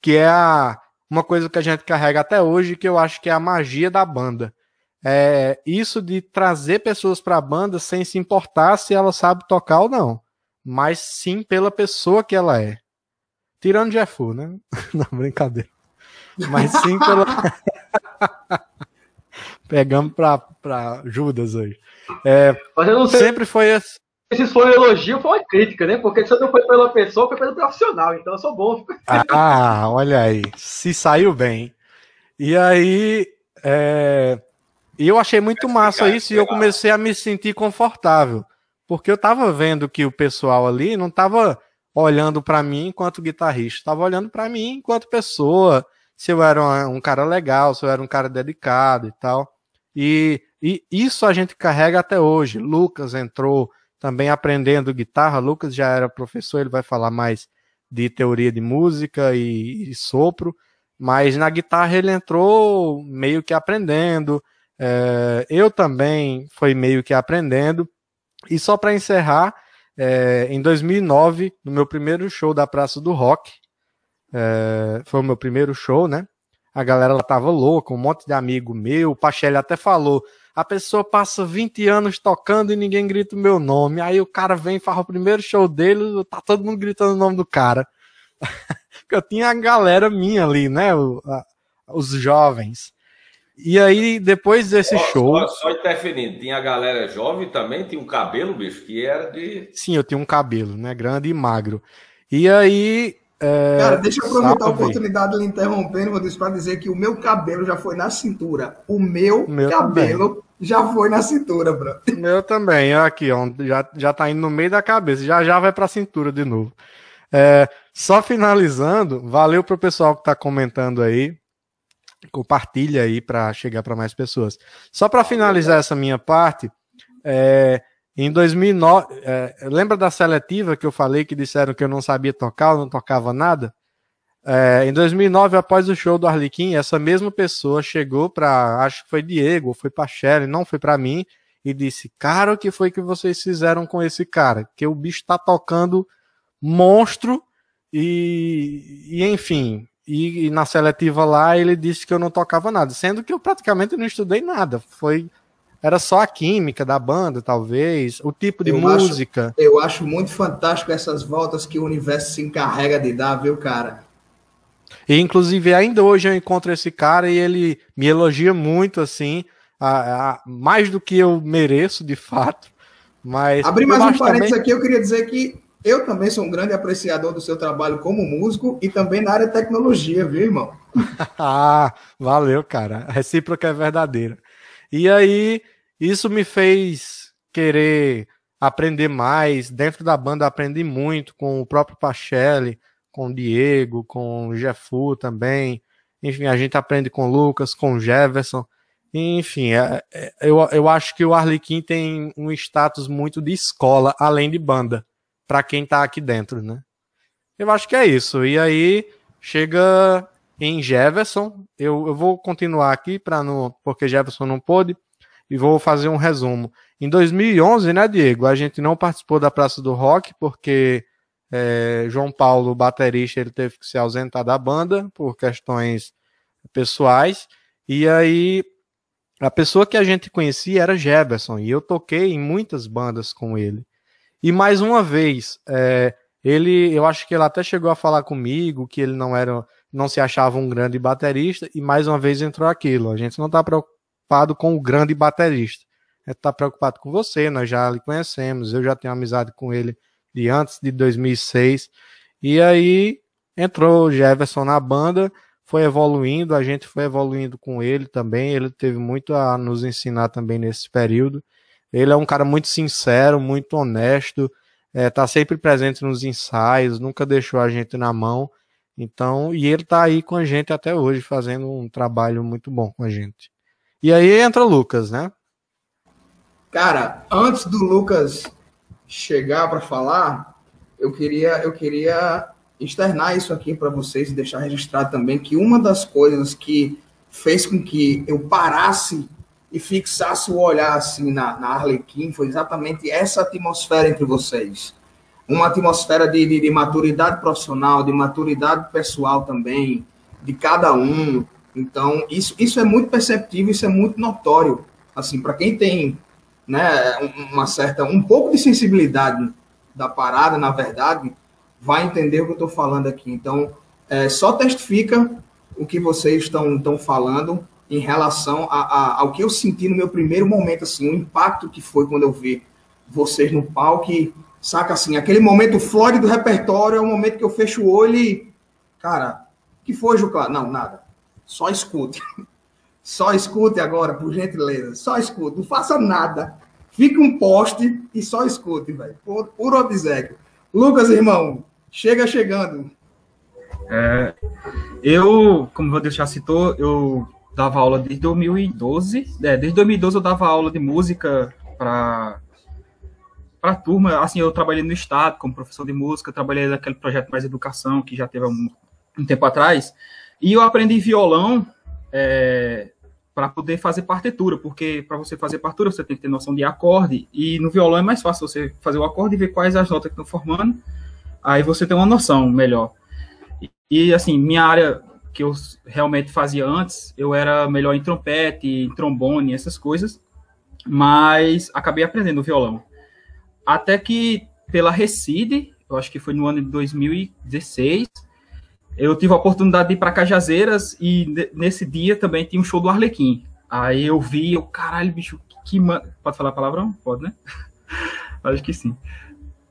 que é a, uma coisa que a gente carrega até hoje, que eu acho que é a magia da banda. É isso de trazer pessoas para a banda sem se importar se ela sabe tocar ou não, mas sim pela pessoa que ela é. Tirando Jeff, né? Não, brincadeira. Mas sim pela. Pegamos pra, pra Judas hoje. É, Mas eu não sei sempre foi assim. Se foi um elogio, foi uma crítica, né? Porque se não foi pela pessoa, foi pelo profissional. Então eu sou bom. Ah, olha aí. Se saiu bem. E aí. É... E eu achei muito massa isso e eu comecei a me sentir confortável. Porque eu tava vendo que o pessoal ali não tava olhando para mim enquanto guitarrista, estava olhando para mim enquanto pessoa, se eu era um, cara legal, se eu era um cara dedicado e tal. E, e isso a gente carrega até hoje. Lucas entrou, também aprendendo guitarra. Lucas já era professor, ele vai falar mais de teoria de música e, e sopro, mas na guitarra ele entrou meio que aprendendo. É, eu também fui meio que aprendendo. E só para encerrar, é, em 2009, no meu primeiro show da Praça do Rock, é, foi o meu primeiro show, né? A galera lá tava louca, um monte de amigo meu. O Pachelli até falou: a pessoa passa 20 anos tocando e ninguém grita o meu nome. Aí o cara vem e faz o primeiro show dele, tá todo mundo gritando o nome do cara. Porque eu tinha a galera minha ali, né? O, a, os jovens. E aí, depois desse só, show. Só, só interferindo, tinha a galera jovem também, tinha um cabelo, bicho, que era de. Sim, eu tinha um cabelo, né? Grande e magro. E aí, é, Cara, deixa eu aproveitar a oportunidade de lhe interrompendo, vou para dizer que o meu cabelo já foi na cintura. O meu, meu cabelo também. já foi na cintura, bro. O meu também, aqui, ó, já, já tá indo no meio da cabeça, já já vai pra cintura de novo. É, só finalizando, valeu pro pessoal que tá comentando aí. Compartilha aí para chegar para mais pessoas. Só para finalizar essa minha parte, é, em 2009, é, lembra da seletiva que eu falei que disseram que eu não sabia tocar, eu não tocava nada? É, em 2009, após o show do Arlequim, essa mesma pessoa chegou para, acho que foi Diego, foi para Shelly, não foi para mim, e disse: Cara, o que foi que vocês fizeram com esse cara? Que o bicho tá tocando monstro, e, e enfim. E, e na seletiva lá ele disse que eu não tocava nada, sendo que eu praticamente não estudei nada. Foi era só a química da banda, talvez, o tipo de eu música. Acho, eu acho muito fantástico essas voltas que o universo se encarrega de dar, viu, cara? E, inclusive, ainda hoje eu encontro esse cara e ele me elogia muito, assim, a, a, mais do que eu mereço, de fato. Mas. Abrir mais um parênteses também... aqui, eu queria dizer que eu também sou um grande apreciador do seu trabalho como músico e também na área de tecnologia, viu, irmão? ah, valeu, cara. A recíproca é verdadeira. E aí, isso me fez querer aprender mais. Dentro da banda aprendi muito com o próprio Pachelli, com o Diego, com o Jeffu também. Enfim, a gente aprende com o Lucas, com o Jefferson. Enfim, é, é, eu, eu acho que o Arlequim tem um status muito de escola, além de banda, para quem tá aqui dentro, né? Eu acho que é isso. E aí chega em Jefferson. Eu, eu vou continuar aqui para não, porque Jefferson não pôde e vou fazer um resumo. Em 2011, né, Diego, a gente não participou da Praça do Rock porque é, João Paulo, baterista, ele teve que se ausentar da banda por questões pessoais. E aí a pessoa que a gente conhecia era Jefferson e eu toquei em muitas bandas com ele. E mais uma vez, é, ele, eu acho que ele até chegou a falar comigo que ele não era, não se achava um grande baterista e mais uma vez entrou aquilo. A gente não está preocupado com o grande baterista. Ele está preocupado com você, nós já lhe conhecemos, eu já tenho amizade com ele de antes de 2006. E aí entrou o Jefferson na banda, foi evoluindo, a gente foi evoluindo com ele também. Ele teve muito a nos ensinar também nesse período. Ele é um cara muito sincero, muito honesto, é, sempre presente nos ensaios, nunca deixou a gente na mão. Então, e ele está aí com a gente até hoje, fazendo um trabalho muito bom com a gente. E aí entra o Lucas, né? Cara, antes do Lucas chegar para falar, eu queria, eu queria externar isso aqui para vocês e deixar registrado também que uma das coisas que fez com que eu parasse e fixasse o olhar assim na, na Arlequim foi exatamente essa atmosfera entre vocês. Uma atmosfera de, de, de maturidade profissional, de maturidade pessoal também, de cada um, então, isso, isso é muito perceptível, isso é muito notório. Assim, para quem tem né, uma certa, um pouco de sensibilidade da parada, na verdade, vai entender o que eu estou falando aqui. Então, é, só testifica o que vocês estão, falando em relação a, a, ao que eu senti no meu primeiro momento, assim, o impacto que foi quando eu vi vocês no palco e, saca assim, aquele momento Floyd do repertório é o momento que eu fecho o olho e, cara, que foi, Juclá? Não, nada. Só escute. Só escute agora, por gentileza. Só escute. Não faça nada. Fique um poste e só escute, velho. Por, por obséquio. Lucas, irmão, chega chegando. É, eu, como você já citou, eu dava aula desde 2012. É, desde 2012 eu dava aula de música para para turma, assim, eu trabalhei no Estado como professor de música, trabalhei naquele projeto Mais Educação, que já teve um, um tempo atrás, e eu aprendi violão é, para poder fazer partitura, porque para você fazer partitura você tem que ter noção de acorde, e no violão é mais fácil você fazer o acorde e ver quais as notas que estão formando, aí você tem uma noção melhor. E, e, assim, minha área que eu realmente fazia antes, eu era melhor em trompete, em trombone, essas coisas, mas acabei aprendendo violão. Até que pela Recide, eu acho que foi no ano de 2016, eu tive a oportunidade de ir para Cajazeiras e nesse dia também tinha um show do Arlequim. Aí eu vi, o caralho, bicho, que man... Pode falar palavrão? Pode, né? Acho que sim.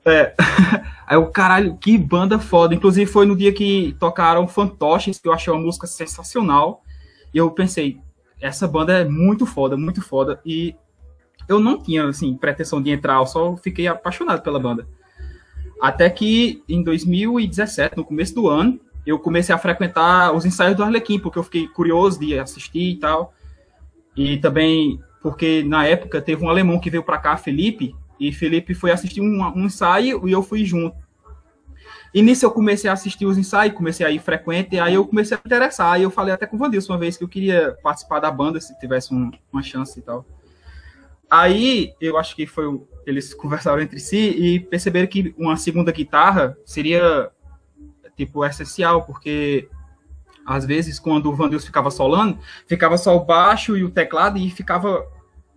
É. Aí o caralho, que banda foda. Inclusive foi no dia que tocaram Fantoches, que eu achei uma música sensacional. E eu pensei, essa banda é muito foda, muito foda. E eu não tinha, assim, pretensão de entrar, eu só fiquei apaixonado pela banda. Até que em 2017, no começo do ano, eu comecei a frequentar os ensaios do Arlequim, porque eu fiquei curioso de assistir e tal. E também porque na época teve um alemão que veio para cá, Felipe, e Felipe foi assistir um, um, ensaio e eu fui junto. E nisso eu comecei a assistir os ensaios, comecei a ir frequente, aí eu comecei a me interessar. Aí eu falei até com o Vandilson uma vez que eu queria participar da banda se tivesse um, uma chance e tal. Aí eu acho que foi eles conversaram entre si e perceberam que uma segunda guitarra seria tipo, essencial, porque às vezes quando o Vandilson ficava solando, ficava só o baixo e o teclado e ficava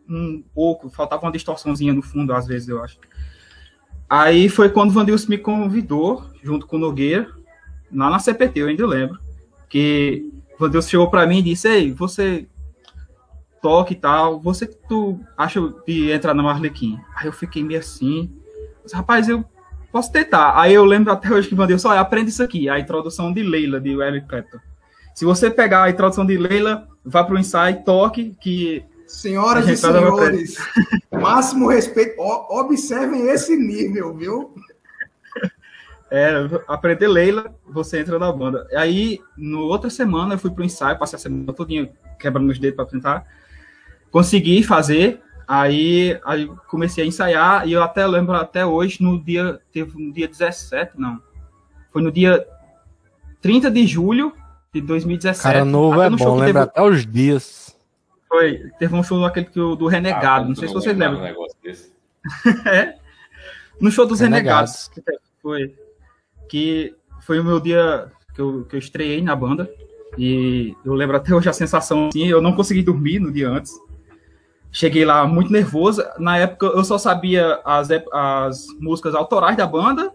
um pouco, faltava uma distorçãozinha no fundo, às vezes, eu acho. Aí foi quando o Vandilson me convidou, junto com o Nogueira, lá na CPT, eu ainda lembro, que o Vandilson chegou para mim e disse, ei, você toca e tal, você tu acha de entrar na Marlequim? Aí eu fiquei meio assim, rapaz, eu Posso tentar. Aí eu lembro até hoje que mandei só aprende isso aqui, a introdução de Leila, de Eric Clapton. Se você pegar a introdução de Leila, vá para o ensaio, toque, que. Senhoras e senhores, máximo respeito. Observem esse nível, viu? É, aprender Leila, você entra na banda. Aí, no outra semana, eu fui para o ensaio, passei a semana todinha quebrando os dedos para tentar. Consegui fazer, Aí, aí comecei a ensaiar e eu até lembro até hoje, no dia, teve no dia 17, não. Foi no dia 30 de julho de 2017. Cara novo é bom, lembra teve... até os dias. Foi, teve um show aquele do, do Renegado, ah, não sei se vocês lembram. Um negócio desse. é. No show dos Renegados, Renegados que foi que foi o meu dia que eu, que eu estreiei na banda. E eu lembro até hoje a sensação assim, eu não consegui dormir no dia antes. Cheguei lá muito nervoso. Na época eu só sabia as, as músicas autorais da banda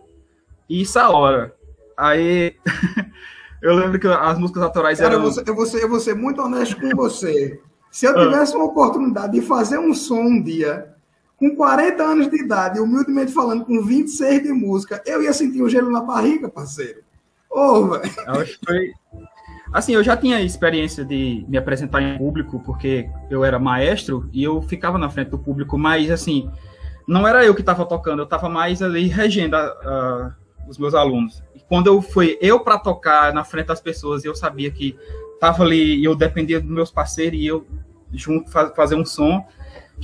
e Salora. Aí eu lembro que as músicas autorais Cara, eram. Eu vou, ser, eu, vou ser, eu vou ser muito honesto com você. Se eu ah. tivesse uma oportunidade de fazer um som um dia, com 40 anos de idade, humildemente falando, com 26 de música, eu ia sentir um gelo na barriga, parceiro. Oh, velho. Acho que foi, Assim, eu já tinha experiência de me apresentar em público, porque eu era maestro e eu ficava na frente do público, mas, assim, não era eu que estava tocando, eu estava mais ali regendo uh, os meus alunos. E quando eu fui eu para tocar na frente das pessoas, eu sabia que estava ali e eu dependia dos meus parceiros e eu junto faz, fazer um som,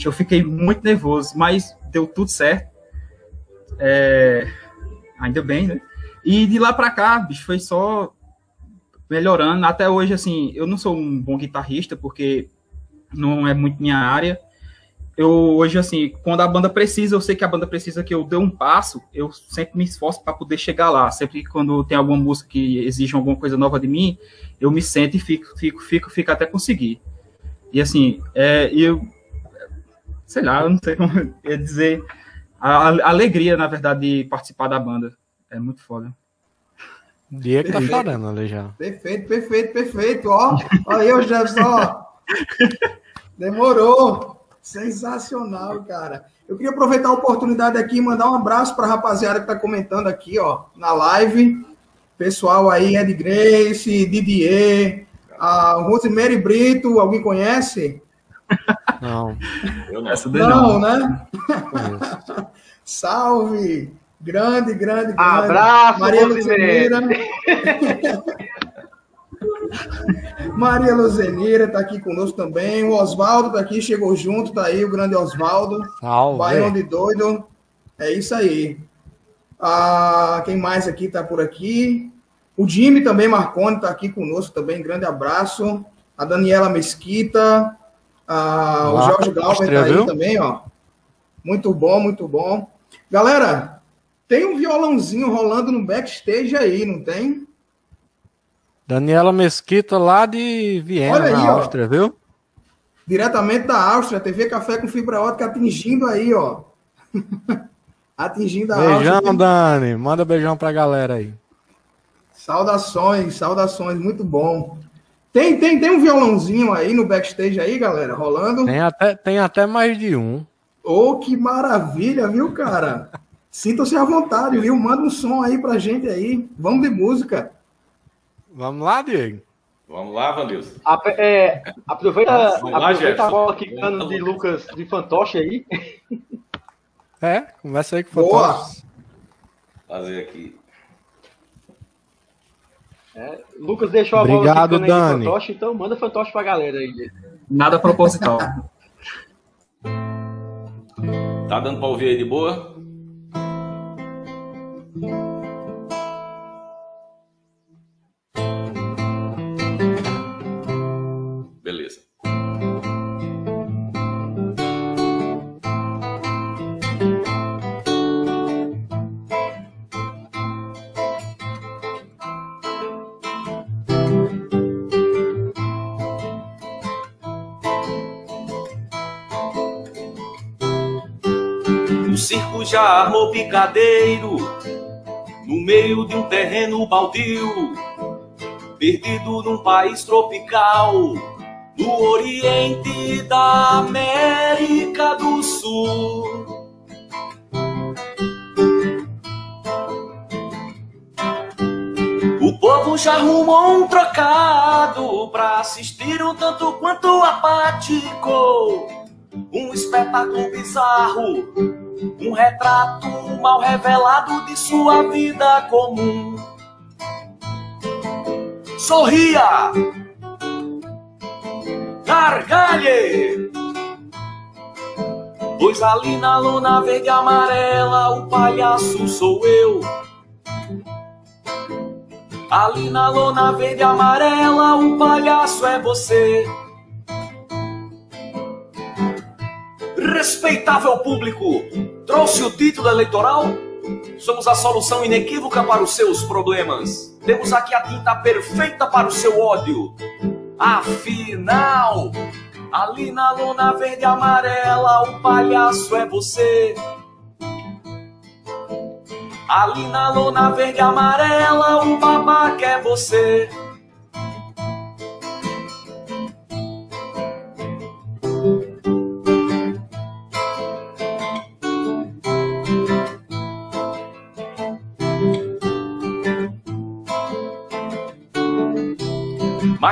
eu fiquei muito nervoso, mas deu tudo certo. É, ainda bem, né? E de lá para cá, bicho, foi só melhorando. Até hoje, assim, eu não sou um bom guitarrista, porque não é muito minha área. Eu hoje, assim, quando a banda precisa, eu sei que a banda precisa que eu dê um passo, eu sempre me esforço para poder chegar lá. Sempre quando tem alguma música que exige alguma coisa nova de mim, eu me sento e fico, fico, fico, fico até conseguir. E assim, é, eu sei lá, eu não sei como dizer a, a alegria, na verdade, de participar da banda. É muito foda. Dia que tá chorando ali já. Perfeito, perfeito, perfeito. Ó, aí, o Jefferson, ó. Demorou. Sensacional, cara. Eu queria aproveitar a oportunidade aqui e mandar um abraço para a rapaziada que está comentando aqui, ó, na live. Pessoal aí, Ed Grace, Didier, a Rosemary Brito, alguém conhece? Não. Eu não. não, não, né? Salve! Grande, grande, grande. Abraço, Maria Luzenira. Maria Luzenira está aqui conosco também. O Oswaldo está aqui, chegou junto, tá aí o grande Oswaldo. Baião de doido. É isso aí. Ah, quem mais aqui está por aqui? O Jimmy também, Marconi, está aqui conosco também. Grande abraço. A Daniela Mesquita. Ah, o Jorge Galvin está aí também, ó. Muito bom, muito bom. Galera, tem um violãozinho rolando no backstage aí, não tem? Daniela Mesquita, lá de Viena, aí, na Áustria, ó. viu? Diretamente da Áustria, TV Café com fibra ótica atingindo aí, ó. atingindo a Beijão, Áustria. Dani. Manda beijão pra galera aí. Saudações, saudações, muito bom. Tem, tem, tem um violãozinho aí no backstage aí, galera, rolando? Tem até, tem até mais de um. Ô, oh, que maravilha, viu, cara? Sintam-se à vontade, viu? Manda um som aí pra gente aí. Vamos de música. Vamos lá, Diego. Vamos lá, Vandilson. É, aproveita, lá, aproveita a bola quicando de Lucas de fantoche aí. É, começa aí com o fantoche. Fazer aqui. É, Lucas deixou a Obrigado, bola quicando Dani. de fantoche, então manda fantoche pra galera aí. Nada proposital. tá dando pra ouvir aí de boa? Já armou picadeiro no meio de um terreno baldio, perdido num país tropical, no oriente da América do Sul. O povo já arrumou um trocado pra assistir um tanto quanto apático, um espetáculo bizarro um retrato mal revelado de sua vida comum. Sorria, gargalhe, pois ali na lona verde amarela o palhaço sou eu. Ali na lona verde amarela o palhaço é você. Respeitável público, trouxe o título eleitoral? Somos a solução inequívoca para os seus problemas. Temos aqui a tinta perfeita para o seu ódio. Afinal, ali na lona verde e amarela, o palhaço é você. Ali na lona verde e amarela, o babaca é você.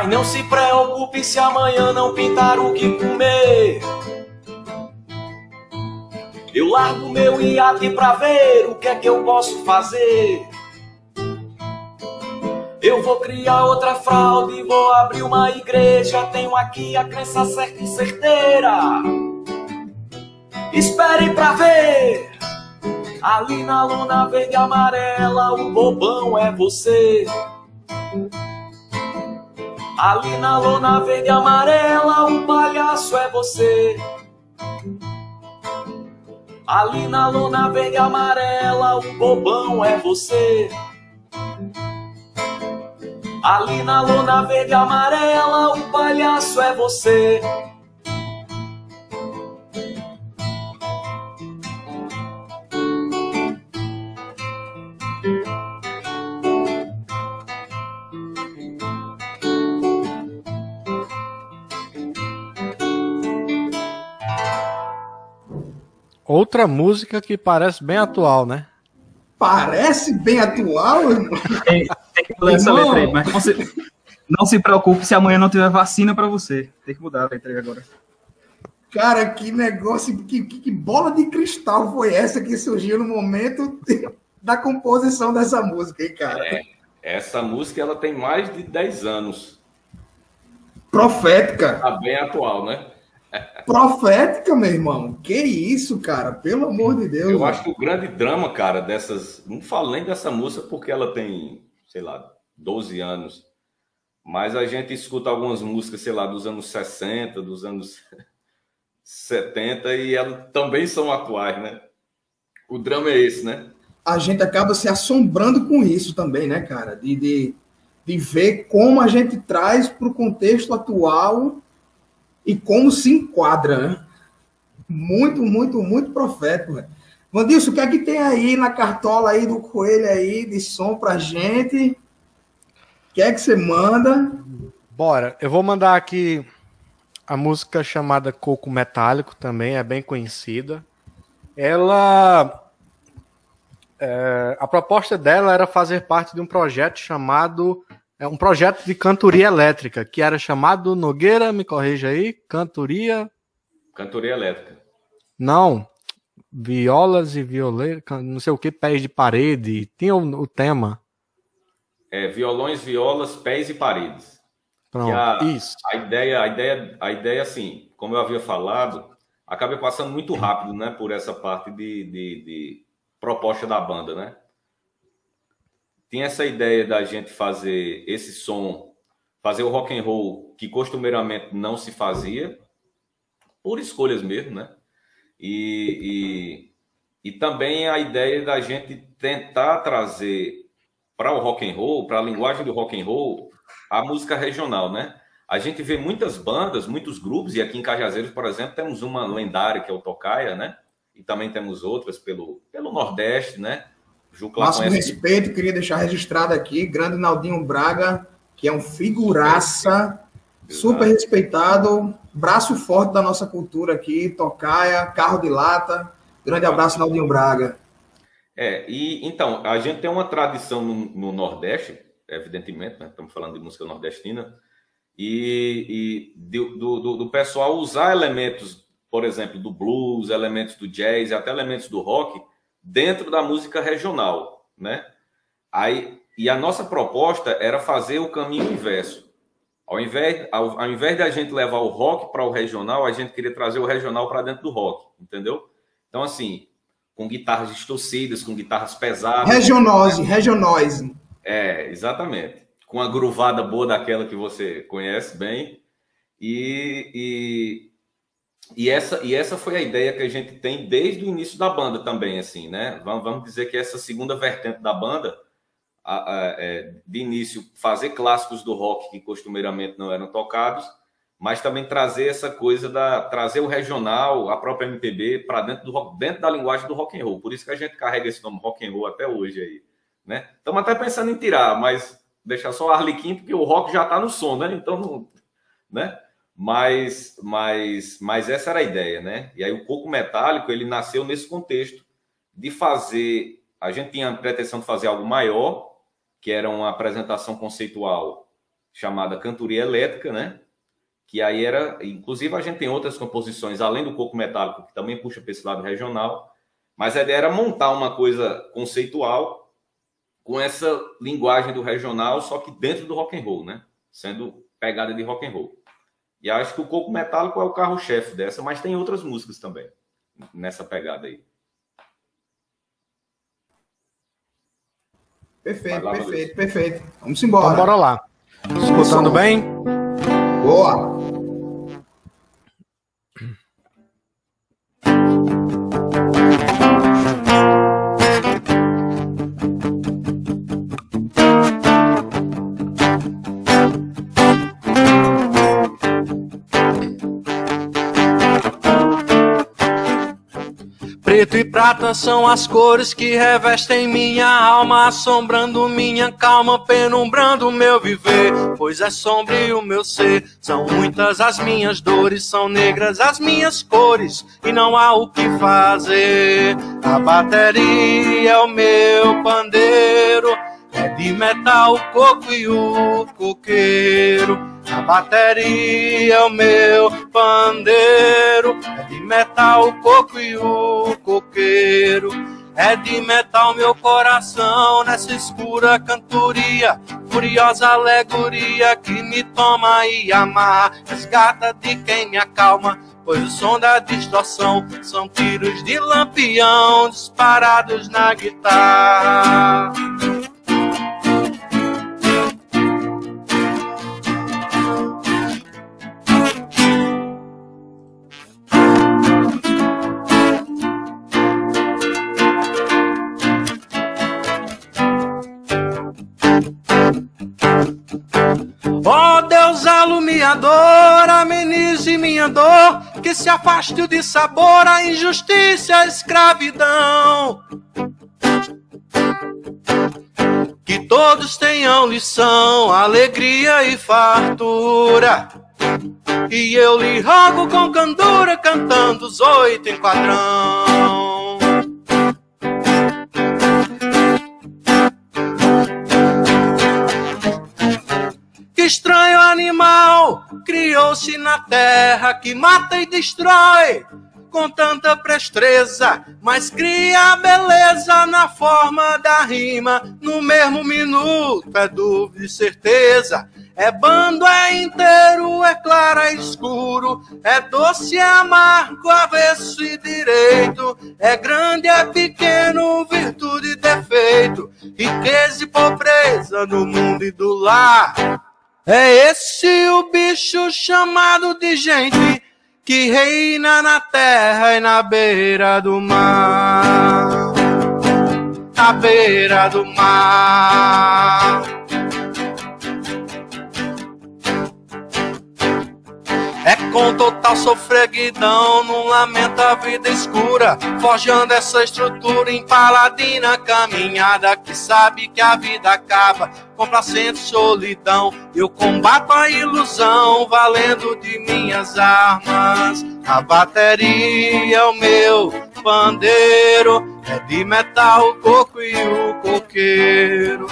Mas não se preocupe se amanhã não pintar o que comer. Eu largo meu iate pra ver o que é que eu posso fazer. Eu vou criar outra fraude, vou abrir uma igreja. Tenho aqui a crença certa e certeira. Esperem pra ver. Ali na lona verde e amarela, o bobão é você. Ali na lona verde e amarela, o palhaço é você. Ali na lona verde e amarela, o bobão é você. Ali na lona verde e amarela, o palhaço é você. Outra música que parece bem atual, né? Parece bem atual? Tem, tem que mudar essa letra aí, mas não se, não se preocupe se amanhã não tiver vacina para você. Tem que mudar a letra aí agora. Cara, que negócio, que, que, que, bola de cristal foi essa que surgiu no momento da composição dessa música, hein, cara? É, essa música ela tem mais de 10 anos. Profética. Tá bem atual, né? Profética, meu irmão. Que isso, cara? Pelo amor de Deus. Eu acho que o grande drama, cara, dessas. Não falo nem dessa música porque ela tem, sei lá, 12 anos. Mas a gente escuta algumas músicas, sei lá, dos anos 60, dos anos 70, e elas também são atuais, né? O drama é esse, né? A gente acaba se assombrando com isso também, né, cara? De, de, de ver como a gente traz para o contexto atual e como se enquadra, né? Muito, muito, muito profético, velho. Vandilson, o que é que tem aí na cartola aí do coelho aí de som pra gente? O que é que você manda? Bora, eu vou mandar aqui a música chamada Coco Metálico também, é bem conhecida. Ela. É, a proposta dela era fazer parte de um projeto chamado. É um projeto de cantoria elétrica, que era chamado Nogueira, me corrija aí, cantoria. Cantoria elétrica. Não, violas e violeiros, não sei o que, pés de parede. Tinha o, o tema. É, violões, violas, pés e paredes. Pronto, a, isso. A ideia, a ideia, a ideia, assim, como eu havia falado, acabei passando muito rápido, né, por essa parte de, de, de proposta da banda, né? Tinha essa ideia da gente fazer esse som, fazer o rock and roll que costumeiramente não se fazia, por escolhas mesmo, né? E, e, e também a ideia da gente tentar trazer para o rock and roll, para a linguagem do rock and roll, a música regional, né? A gente vê muitas bandas, muitos grupos, e aqui em Cajazeiros, por exemplo, temos uma lendária que é o Tocaia, né? E também temos outras pelo, pelo Nordeste, né? Jucla Máximo respeito, queria deixar registrado aqui, grande Naldinho Braga, que é um figuraça, super respeitado, braço forte da nossa cultura aqui, Tocaia, carro de lata. Grande abraço, Naldinho Braga. É, e então, a gente tem uma tradição no, no Nordeste, evidentemente, né? Estamos falando de música nordestina, e, e do, do, do, pessoal usar elementos, por exemplo, do blues, elementos do jazz, até elementos do rock, dentro da música regional, né? Aí, e a nossa proposta era fazer o caminho inverso. Ao invés, ao, ao invés de a gente levar o rock para o regional, a gente queria trazer o regional para dentro do rock, entendeu? Então, assim, com guitarras distorcidas, com guitarras pesadas. Regionose, regionose. É, exatamente. Com a gruvada boa daquela que você conhece bem. E, e, e, essa, e essa foi a ideia que a gente tem desde o início da banda também, assim, né? Vamos, vamos dizer que essa segunda vertente da banda, a, a, é, de início, fazer clássicos do rock que costumeiramente não eram tocados, mas também trazer essa coisa da trazer o regional, a própria MPB para dentro do rock, dentro da linguagem do rock and roll. Por isso que a gente carrega esse nome rock and roll até hoje aí né? Estamos até pensando em tirar, mas deixar só o Arlequim, porque o rock já está no som, né? Então, não, né? Mas, mas, mas essa era a ideia, né? E aí o coco metálico, ele nasceu nesse contexto de fazer... A gente tinha a pretensão de fazer algo maior, que era uma apresentação conceitual chamada Cantoria Elétrica, né? Que aí era... Inclusive, a gente tem outras composições, além do coco metálico, que também puxa para esse lado regional, mas a ideia era montar uma coisa conceitual com essa linguagem do regional, só que dentro do rock and roll, né? Sendo pegada de rock and roll. E acho que o Coco Metálico é o carro-chefe dessa, mas tem outras músicas também nessa pegada aí. Perfeito, lá, perfeito, perfeito. Vamos embora. Então, bora lá. Escutando bem? Boa. Prata são as cores que revestem minha alma, assombrando minha calma, penumbrando meu viver. Pois é sombrio meu ser, são muitas as minhas dores, são negras as minhas cores, e não há o que fazer. A bateria é o meu pandeiro, é de metal o coco e o coqueiro. A bateria é o meu pandeiro, é de metal o coco e o coqueiro. É de metal meu coração nessa escura cantoria, furiosa alegoria que me toma e amarra, resgata de quem me acalma, pois o som da distorção são tiros de lampião disparados na guitarra. Ó Deus alumiador, amenize minha dor, que se afaste o dissabor, a injustiça a escravidão. Que todos tenham lição, alegria e fartura. E eu lhe rogo com candura, cantando os oito em quadrão. Estranho animal criou-se na terra que mata e destrói com tanta presteza, mas cria beleza na forma da rima, no mesmo minuto é dúvida e certeza. É bando, é inteiro, é claro, é escuro, é doce, é amargo, avesso e direito, é grande, é pequeno, virtude e defeito, riqueza e pobreza no mundo e do lar. É esse o bicho chamado de gente que reina na terra e na beira do mar. Na beira do mar. Com total sofreguidão, num lamento a vida escura, forjando essa estrutura em paladina caminhada que sabe que a vida acaba, complacente solidão. Eu combato a ilusão, valendo de minhas armas. A bateria é o meu pandeiro, é de metal o coco e o coqueiro.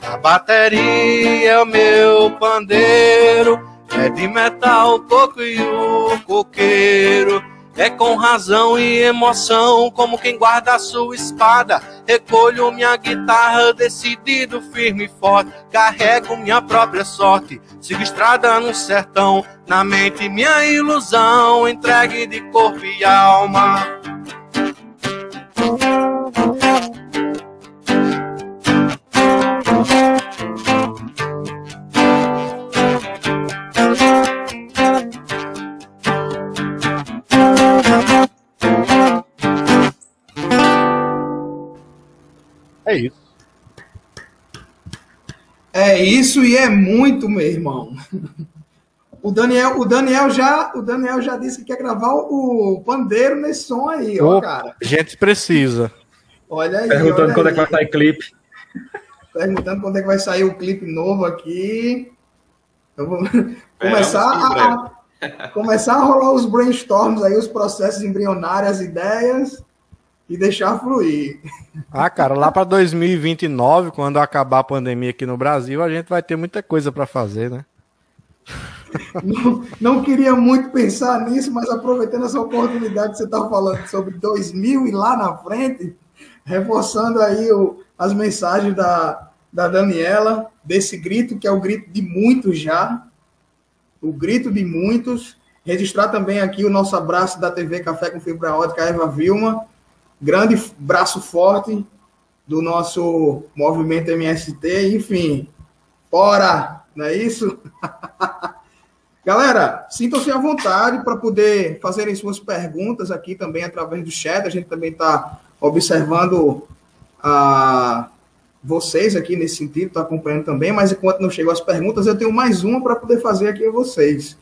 A bateria é o meu pandeiro. É de metal o coco e o coqueiro. É com razão e emoção, como quem guarda a sua espada. Recolho minha guitarra, decidido, firme e forte. Carrego minha própria sorte. Sigo estrada no sertão, na mente minha ilusão, entregue de corpo e alma. É isso. É isso e é muito, meu irmão. O Daniel, o Daniel já, o Daniel já disse que quer gravar o pandeiro nesse som aí, ó, Opa, cara. A gente precisa. Olha aí. Perguntando olha quando é aí. que vai sair clipe. Perguntando quando é que vai sair o clipe novo aqui. Eu vou começar em a, a- começar a rolar os brainstorms aí, os processos embrionários, as ideias e deixar fluir. Ah, cara, lá para 2029, quando acabar a pandemia aqui no Brasil, a gente vai ter muita coisa para fazer, né? Não, não queria muito pensar nisso, mas aproveitando essa oportunidade que você está falando sobre 2000 e lá na frente, reforçando aí o- as mensagens da, da Daniela, desse grito, que é o grito de muitos já, o grito de muitos. Registrar também aqui o nosso abraço da TV Café com Fibra Ótica, Eva Vilma, grande braço forte do nosso movimento MST, enfim, fora, não é isso? Galera, sintam-se à vontade para poder fazerem suas perguntas aqui também através do chat. A gente também está observando a vocês aqui nesse sentido, está acompanhando também, mas enquanto não chegam as perguntas, eu tenho mais uma para poder fazer aqui a vocês.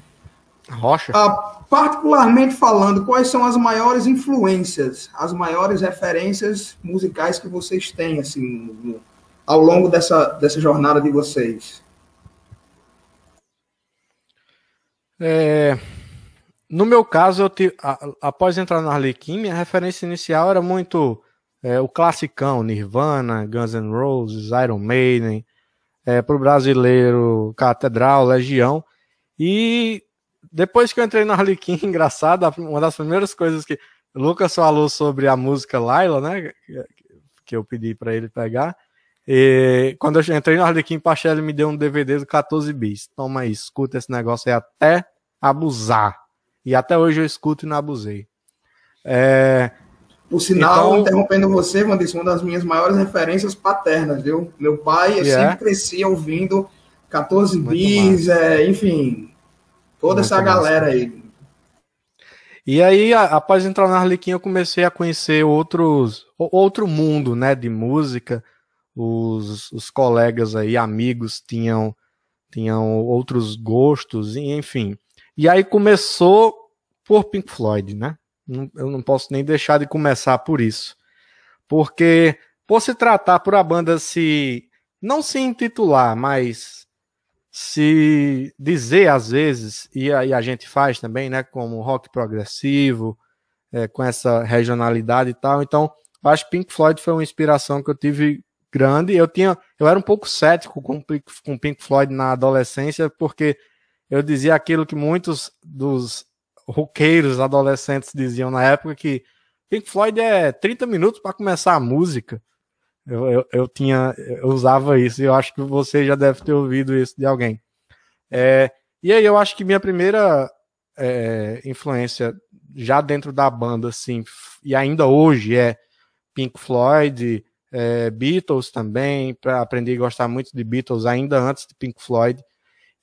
Rocha. Ah, particularmente falando, quais são as maiores influências, as maiores referências musicais que vocês têm assim, no- ao longo dessa, dessa jornada de vocês? É, no meu caso, eu tive, a- após entrar na Arlequim, minha referência inicial era muito é, o classicão, Nirvana, Guns N' Roses, Iron Maiden, é, para o brasileiro, Catedral, Legião. E depois que eu entrei na Arlequim, engraçado, uma das primeiras coisas que o Lucas falou sobre a música Laila, né, que- eu pedi para ele pegar, e quando eu entrei no Arlequim Pachel, ele me deu um DVD do 14 bis. Toma aí, escuta esse negócio aí até abusar. E até hoje eu escuto e não abusei. É, Por sinal, Então- interrompendo você, Vanessa, uma das minhas maiores referências paternas, viu? Meu pai, eu é? sempre cresci ouvindo 14 Muito bis, é, enfim, toda Muito essa massa. galera aí. E aí, após entrar na Arlequim, eu comecei a conhecer outros, outro mundo, né, de música. Os, os colegas aí, amigos, tinham, tinham outros gostos, e enfim. E aí começou por Pink Floyd, né? Eu não posso nem deixar de começar por isso. Porque, por se tratar por a banda se, não se intitular, mas se dizer às vezes, e aí a gente faz também, né, como rock progressivo, é, com essa regionalidade e tal. Então, acho que Pink Floyd foi uma inspiração que eu tive grande. Eu tinha, eu era um pouco cético com, com Pink Floyd na adolescência, porque eu dizia aquilo que muitos dos roqueiros adolescentes diziam na época que Pink Floyd é 30 minutos para começar a música. Eu, eu, eu tinha, eu usava isso, e eu acho que você já deve ter ouvido isso de alguém. É, e aí eu acho que minha primeira é, influência já dentro da banda, assim, e ainda hoje é Pink Floyd, é, Beatles também, para aprender a gostar muito de Beatles ainda antes de Pink Floyd.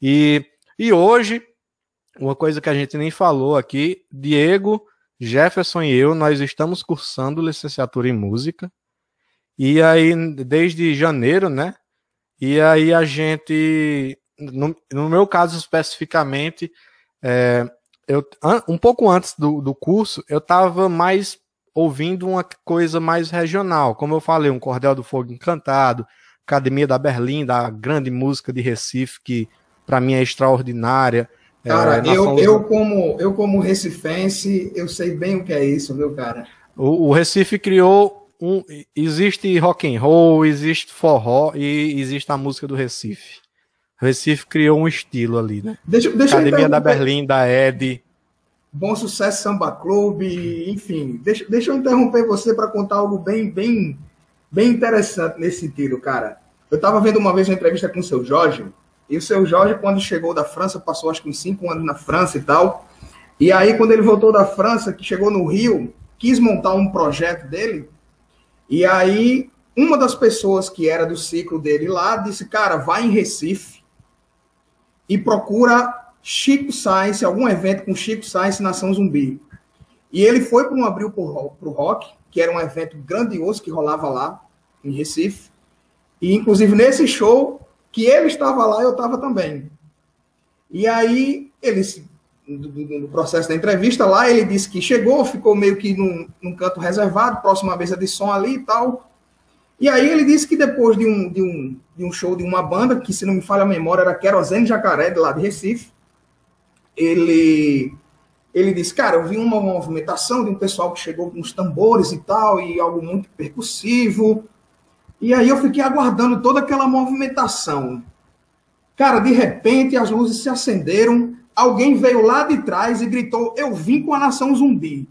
E, e hoje, uma coisa que a gente nem falou aqui, Diego, Jefferson e eu, nós estamos cursando licenciatura em música. E aí, desde janeiro, né? E aí a gente, no, no meu caso especificamente, é, eu, um pouco antes do, do curso, eu estava mais ouvindo uma coisa mais regional. Como eu falei, um Cordel do Fogo Encantado, Academia da Berlim, da grande música de Recife, que para mim é extraordinária. É, Cara, eu, Nação- eu, como, eu como recifense, eu sei bem o que é isso, viu, cara? O, o Recife criou um. Existe rock and roll, existe forró e existe a música do Recife. O Recife criou um estilo ali, né? Deixa, deixa Academia da. Berlim, da Ed. Bom Sucesso Samba Clube, enfim. Deixa, deixa eu interromper você para contar algo bem, bem, bem interessante nesse sentido, cara. Eu estava vendo uma vez uma entrevista com o seu Jorge, e o seu Jorge, quando chegou da França, passou acho que uns cinco anos na França e tal. E aí, quando ele voltou da França, que chegou no Rio, quis montar um projeto dele. E aí, uma das pessoas que era do ciclo dele lá disse: Cara, vai em Recife e procura Chico Science, algum evento com Chico Science Nação Zumbi. E ele foi para um abril para o rock, que era um evento grandioso que rolava lá em Recife. E inclusive nesse show que ele estava lá, eu estava também. E aí ele se- no processo da entrevista lá, ele disse que chegou, ficou meio que num, num canto reservado, próxima mesa de som ali e tal. E aí ele disse que depois de um, de um, de um show de uma banda, que se não me falha a memória era Querosene Jacaré, de lá de Recife, ele ele disse, cara, eu vi uma movimentação de um pessoal que chegou com os tambores e tal, e algo muito percussivo. E aí eu fiquei aguardando toda aquela movimentação. Cara, de repente as luzes se acenderam, alguém veio lá de trás e gritou: Eu vim com a nação zumbi.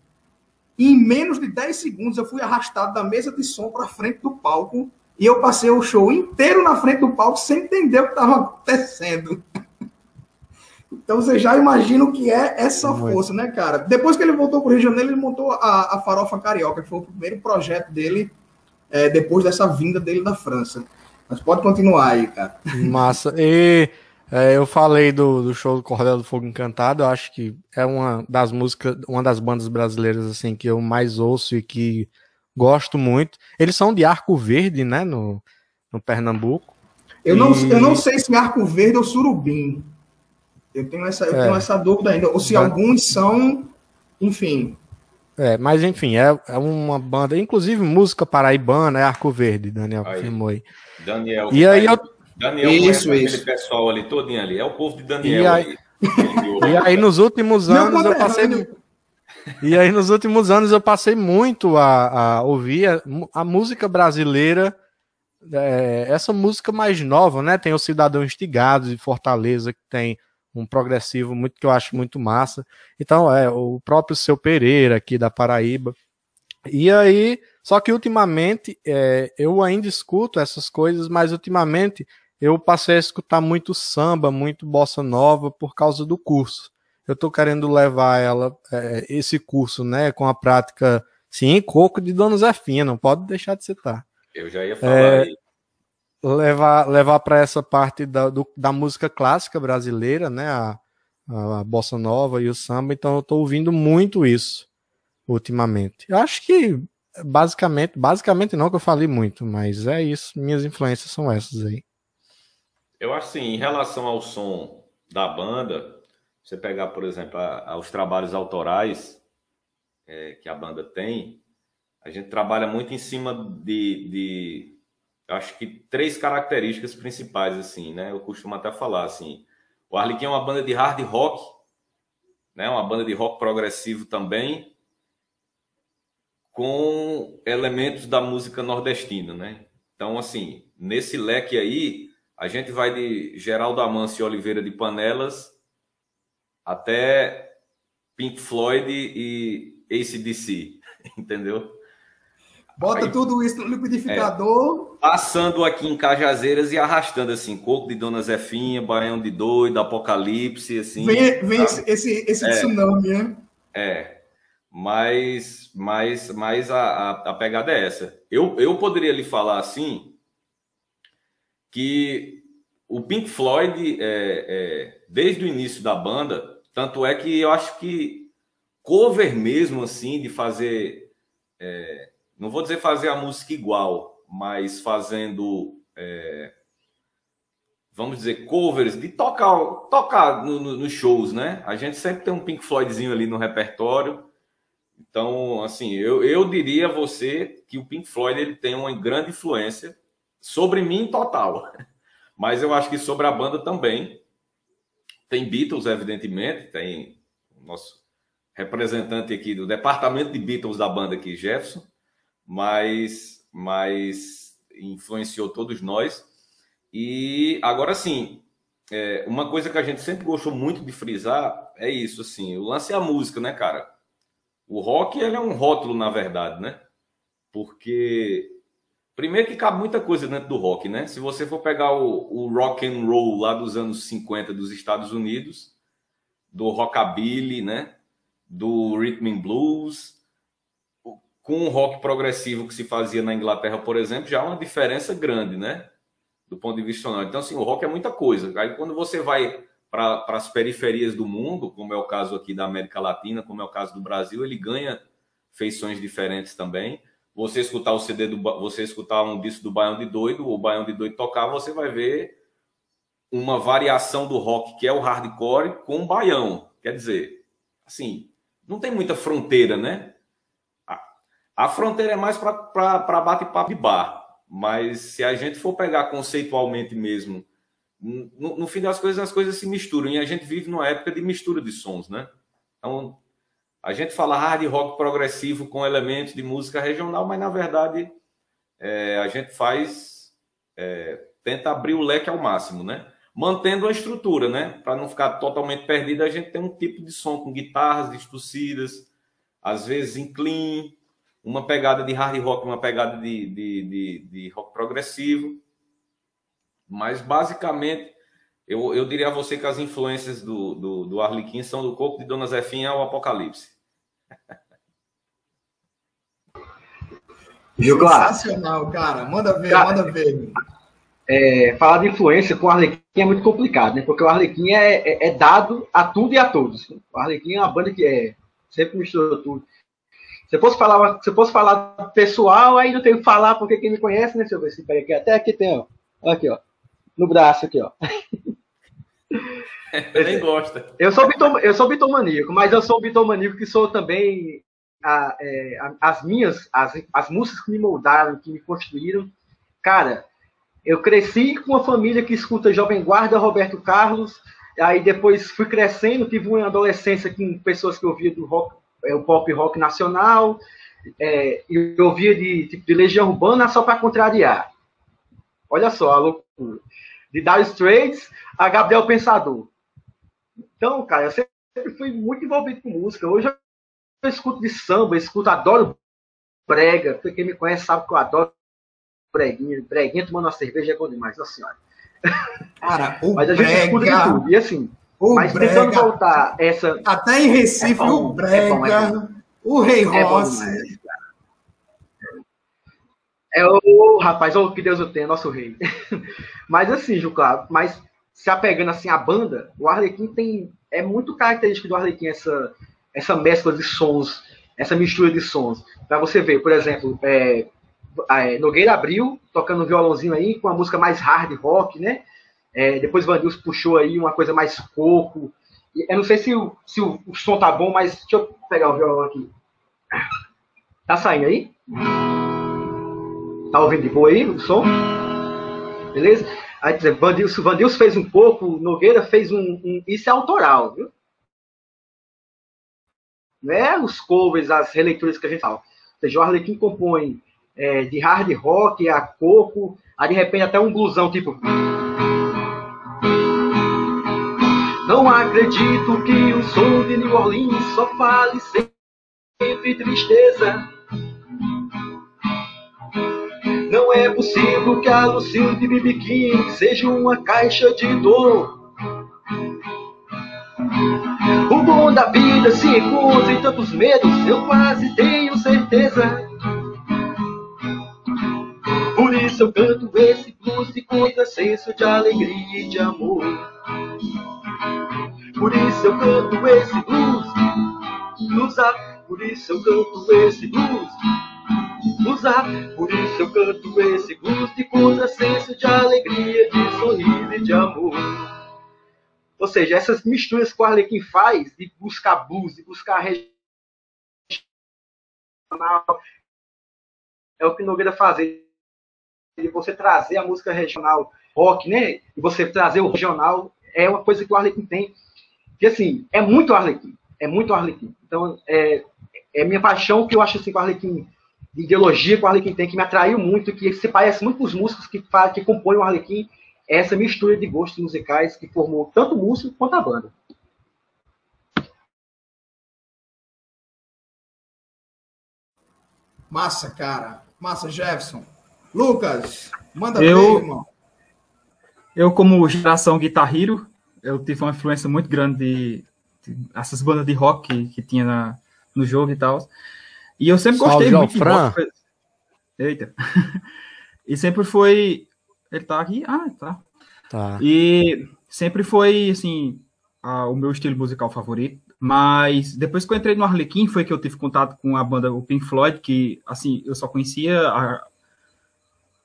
E em menos de 10 segundos eu fui arrastado da mesa de som para frente do palco e eu passei o show inteiro na frente do palco sem entender o que estava acontecendo. Então você já imagina o que é essa Muito. força, né, cara? Depois que ele voltou para o Rio de Janeiro, ele montou a, a Farofa Carioca, que foi o primeiro projeto dele é, depois dessa vinda dele da França. Mas pode continuar aí, cara. Massa. E é, eu falei do, do show do Cordel do Fogo Encantado, eu acho que é uma das músicas, uma das bandas brasileiras assim que eu mais ouço e que gosto muito. Eles são de Arco Verde, né, no, no Pernambuco. Eu não, E- eu não sei se é Arco Verde ou Surubim. Eu tenho essa, eu É. tenho essa dúvida ainda. Ou se alguns são, enfim. É, mas enfim, é, é uma banda, inclusive música paraibana, é Arco Verde, Daniel Aí. confirmou aí. Daniel. E aí eu, Daniel Isso, conhece isso. aquele pessoal ali todinho ali. É o povo de Daniel E aí- E aí nos últimos anos eu conterrâneo. passei E aí nos últimos anos eu passei muito a, a ouvir a, a música brasileira, é, essa música mais nova, né? Tem o Cidadão Instigado de Fortaleza que tem um progressivo muito que eu acho muito massa. Então é o próprio Seu Pereira aqui da Paraíba. E aí, só que ultimamente é, eu ainda escuto essas coisas, mas ultimamente eu passei a escutar muito samba, muito bossa nova por causa do curso. eu estou querendo levar ela, é, esse curso, né, com a prática, sim, coco de Dona Zefinha, não pode deixar de citar. Eu já ia falar é, aí. Levar, levar para essa parte da, do, da música clássica brasileira, né, a, a, bossa nova e o samba, então eu estou ouvindo muito isso ultimamente. Eu acho que basicamente, basicamente não que eu falei muito, mas é isso, minhas influências são essas aí. Eu acho assim, em relação ao som da banda, você pegar, por exemplo, a, a, os trabalhos autorais é, que a banda tem, a gente trabalha muito em cima de, de acho que três características principais, assim, né? Eu costumo até falar, assim, o Arlequim é uma banda de hard rock, né? Uma banda de rock progressivo também, com elementos da música nordestina, né? Então, assim, nesse leque aí, a gente vai de Geraldo Amâncio e Oliveira de Panelas até Pink Floyd e ACDC, entendeu? Bota Aí, tudo isso no liquidificador. É, passando aqui em Cajazeiras e arrastando assim, Coco de Dona Zefinha, Baião de Doido, Apocalipse, assim. Vem, vem esse, esse, esse é, tsunami, né? É. Mas, mas, mas a, a, a, pegada é essa. Eu, eu poderia lhe falar assim que o Pink Floyd, é, é, desde o início da banda, tanto é que eu acho que cover mesmo, assim, de fazer. É, não vou dizer fazer a música igual, mas fazendo. É, vamos dizer, covers, de tocar, tocar nos no, no shows, né? A gente sempre tem um Pink Floydzinho ali no repertório. Então, assim, eu, eu diria a você que o Pink Floyd ele tem uma grande influência sobre mim total. Mas eu acho que sobre a banda também. Tem Beatles, evidentemente, tem o nosso representante aqui do departamento de Beatles da banda aqui, Jefferson, mas, mas influenciou todos nós. E agora sim, é, uma coisa que a gente sempre gostou muito de frisar é isso, assim, o lance é a música, né, cara? O rock ele é um rótulo, na verdade, né? Porque primeiro que cabe muita coisa dentro do rock, né? Se você for pegar o, o rock and roll lá dos anos 50 dos Estados Unidos, do rockabilly, né? Do rhythm and blues, com o rock progressivo que se fazia na Inglaterra, por exemplo, já há uma diferença grande, né? Do ponto de vista sonoro. Então, assim, o rock é muita coisa. Aí, quando você vai para as periferias do mundo, como é o caso aqui da América Latina, como é o caso do Brasil, ele ganha feições diferentes também. Você escutar o CD do você escutar um disco do Baião de Doido, o Baião de Doido tocar, você vai ver uma variação do rock que é o hardcore com o baião. Quer dizer, assim, não tem muita fronteira, né? A, a fronteira é mais para bate-papo de bar. Mas se a gente for pegar conceitualmente mesmo no, no, fim das coisas, as coisas se misturam. E a gente vive numa época de mistura de sons, né? Então, a gente fala hard rock progressivo com elementos de música regional, mas na verdade é, a gente faz, é, tenta abrir o leque ao máximo, né? Mantendo a estrutura, né? Para não ficar totalmente perdido, a gente tem um tipo de som com guitarras distorcidas, às vezes em clean, uma pegada de hard rock, uma pegada de, de, de, de rock progressivo. Mas basicamente, eu, eu diria a você que as influências do, do, do Arlequim são do corpo de Dona Zefinha ao Apocalipse. Juglar. Sensacional, cara. Manda ver, cara, manda ver. É, falar de influência com o Arlequim é muito complicado, né? Porque o Arlequim é, é, é, dado a tudo e a todos. O Arlequim é uma banda que é sempre mistura tudo. Se eu fosse falar, se eu fosse falar pessoal, aí não tenho que falar porque quem me conhece, né? Deixa eu ver se aqui. Até aqui tem, ó. Aqui, ó no braço aqui, ó. Eu nem gosta. Eu sou, bitom, eu sou bitomaníaco, mas eu sou bitomaníaco que sou também a, é, a, as minhas, as, as músicas que me moldaram, que me construíram. Cara, eu cresci com uma família que escuta Jovem Guarda, Roberto Carlos, aí depois fui crescendo, tive uma adolescência com pessoas que ouviam do rock, é, o pop rock nacional, é, eu ouvia de, tipo, de Legião Urbana só para contrariar. Olha só a loucura de Dire Straits a Gabriel Pensador. Então, cara, eu sempre fui muito envolvido com música. Hoje eu escuto de samba, escuto, adoro brega. Quem me conhece sabe que eu adoro breguinha. Breguinha tomando uma cerveja é bom demais, nossa senhora. Cara, o Mas a gente brega... escuta de tudo. E assim, O Mas brega. tentando voltar essa. Até em Recife, É bom, o Brega, é bom, é bom. o Rei É Rossi. É o rapaz, oh, que Deus o tenha, nosso rei. mas assim, Ju, claro, mas se apegando assim à banda, o Arlequim tem. É muito característico do Arlequim essa, essa mescla de sons, essa mistura de sons. Pra você ver, por exemplo, é, é, Nogueira abriu, tocando um violãozinho aí, com uma música mais hard rock, né? É, depois Vandils puxou aí uma coisa mais coco. Eu não sei se, o, se o, o som tá bom, mas deixa eu pegar o violão aqui. Tá saindo aí? Tá ouvindo de boa aí o som? Beleza? Aí, dizer, Vandils, Vandils fez um pouco, Nogueira fez um, um- Isso é autoral, viu? Não é os covers, as releituras que a gente fala. Ou seja, o Arlequim compõe é, de hard rock a coco, aí de repente até um blusão tipo. Não acredito que o som de New Orleans só fale sempre tristeza. Não é possível que a Lucille de. King seja uma caixa de dor. O bom da vida se encontra em tantos medos, eu quase tenho certeza. Por isso eu canto esse blues de contrassenso de alegria e de amor. Por isso eu canto esse blues, bluesar. Por isso eu canto esse blues, bluesar. Por isso eu canto esse blues de contrassenso de alegria, de sorriso e de amor. Ou seja, essas misturas que o Arlequim faz de buscar blues, de buscar regional, é o que Nogueira fazia. De você trazer a música regional rock, né? E você trazer o regional é uma coisa que o Arlequim tem. Que assim, é muito Arlequim. É muito Arlequim. Então, é, é minha paixão que eu acho assim que o Arlequim, de ideologia que o Arlequim tem, que me atraiu muito, que se parece muito com os músicos que, que compõem o Arlequim, é essa mistura de gostos musicais que formou tanto o músico quanto a banda. Massa, cara. Massa, Jefferson. Lucas, manda Eu- ver, irmão. Eu, como geração guitarriro, eu tive uma influência muito grande de, de essas bandas de rock que, que tinha na- no jogo e tal. E eu sempre Salve, gostei João muito de Fran. rock. Eita. e sempre foi. Ele tá aqui? Ah, tá. Tá. E sempre foi, assim, a- o meu estilo musical favorito. Mas depois que eu entrei no Arlequim, foi que eu tive contato com a banda o Pink Floyd, que, assim, eu só conhecia a,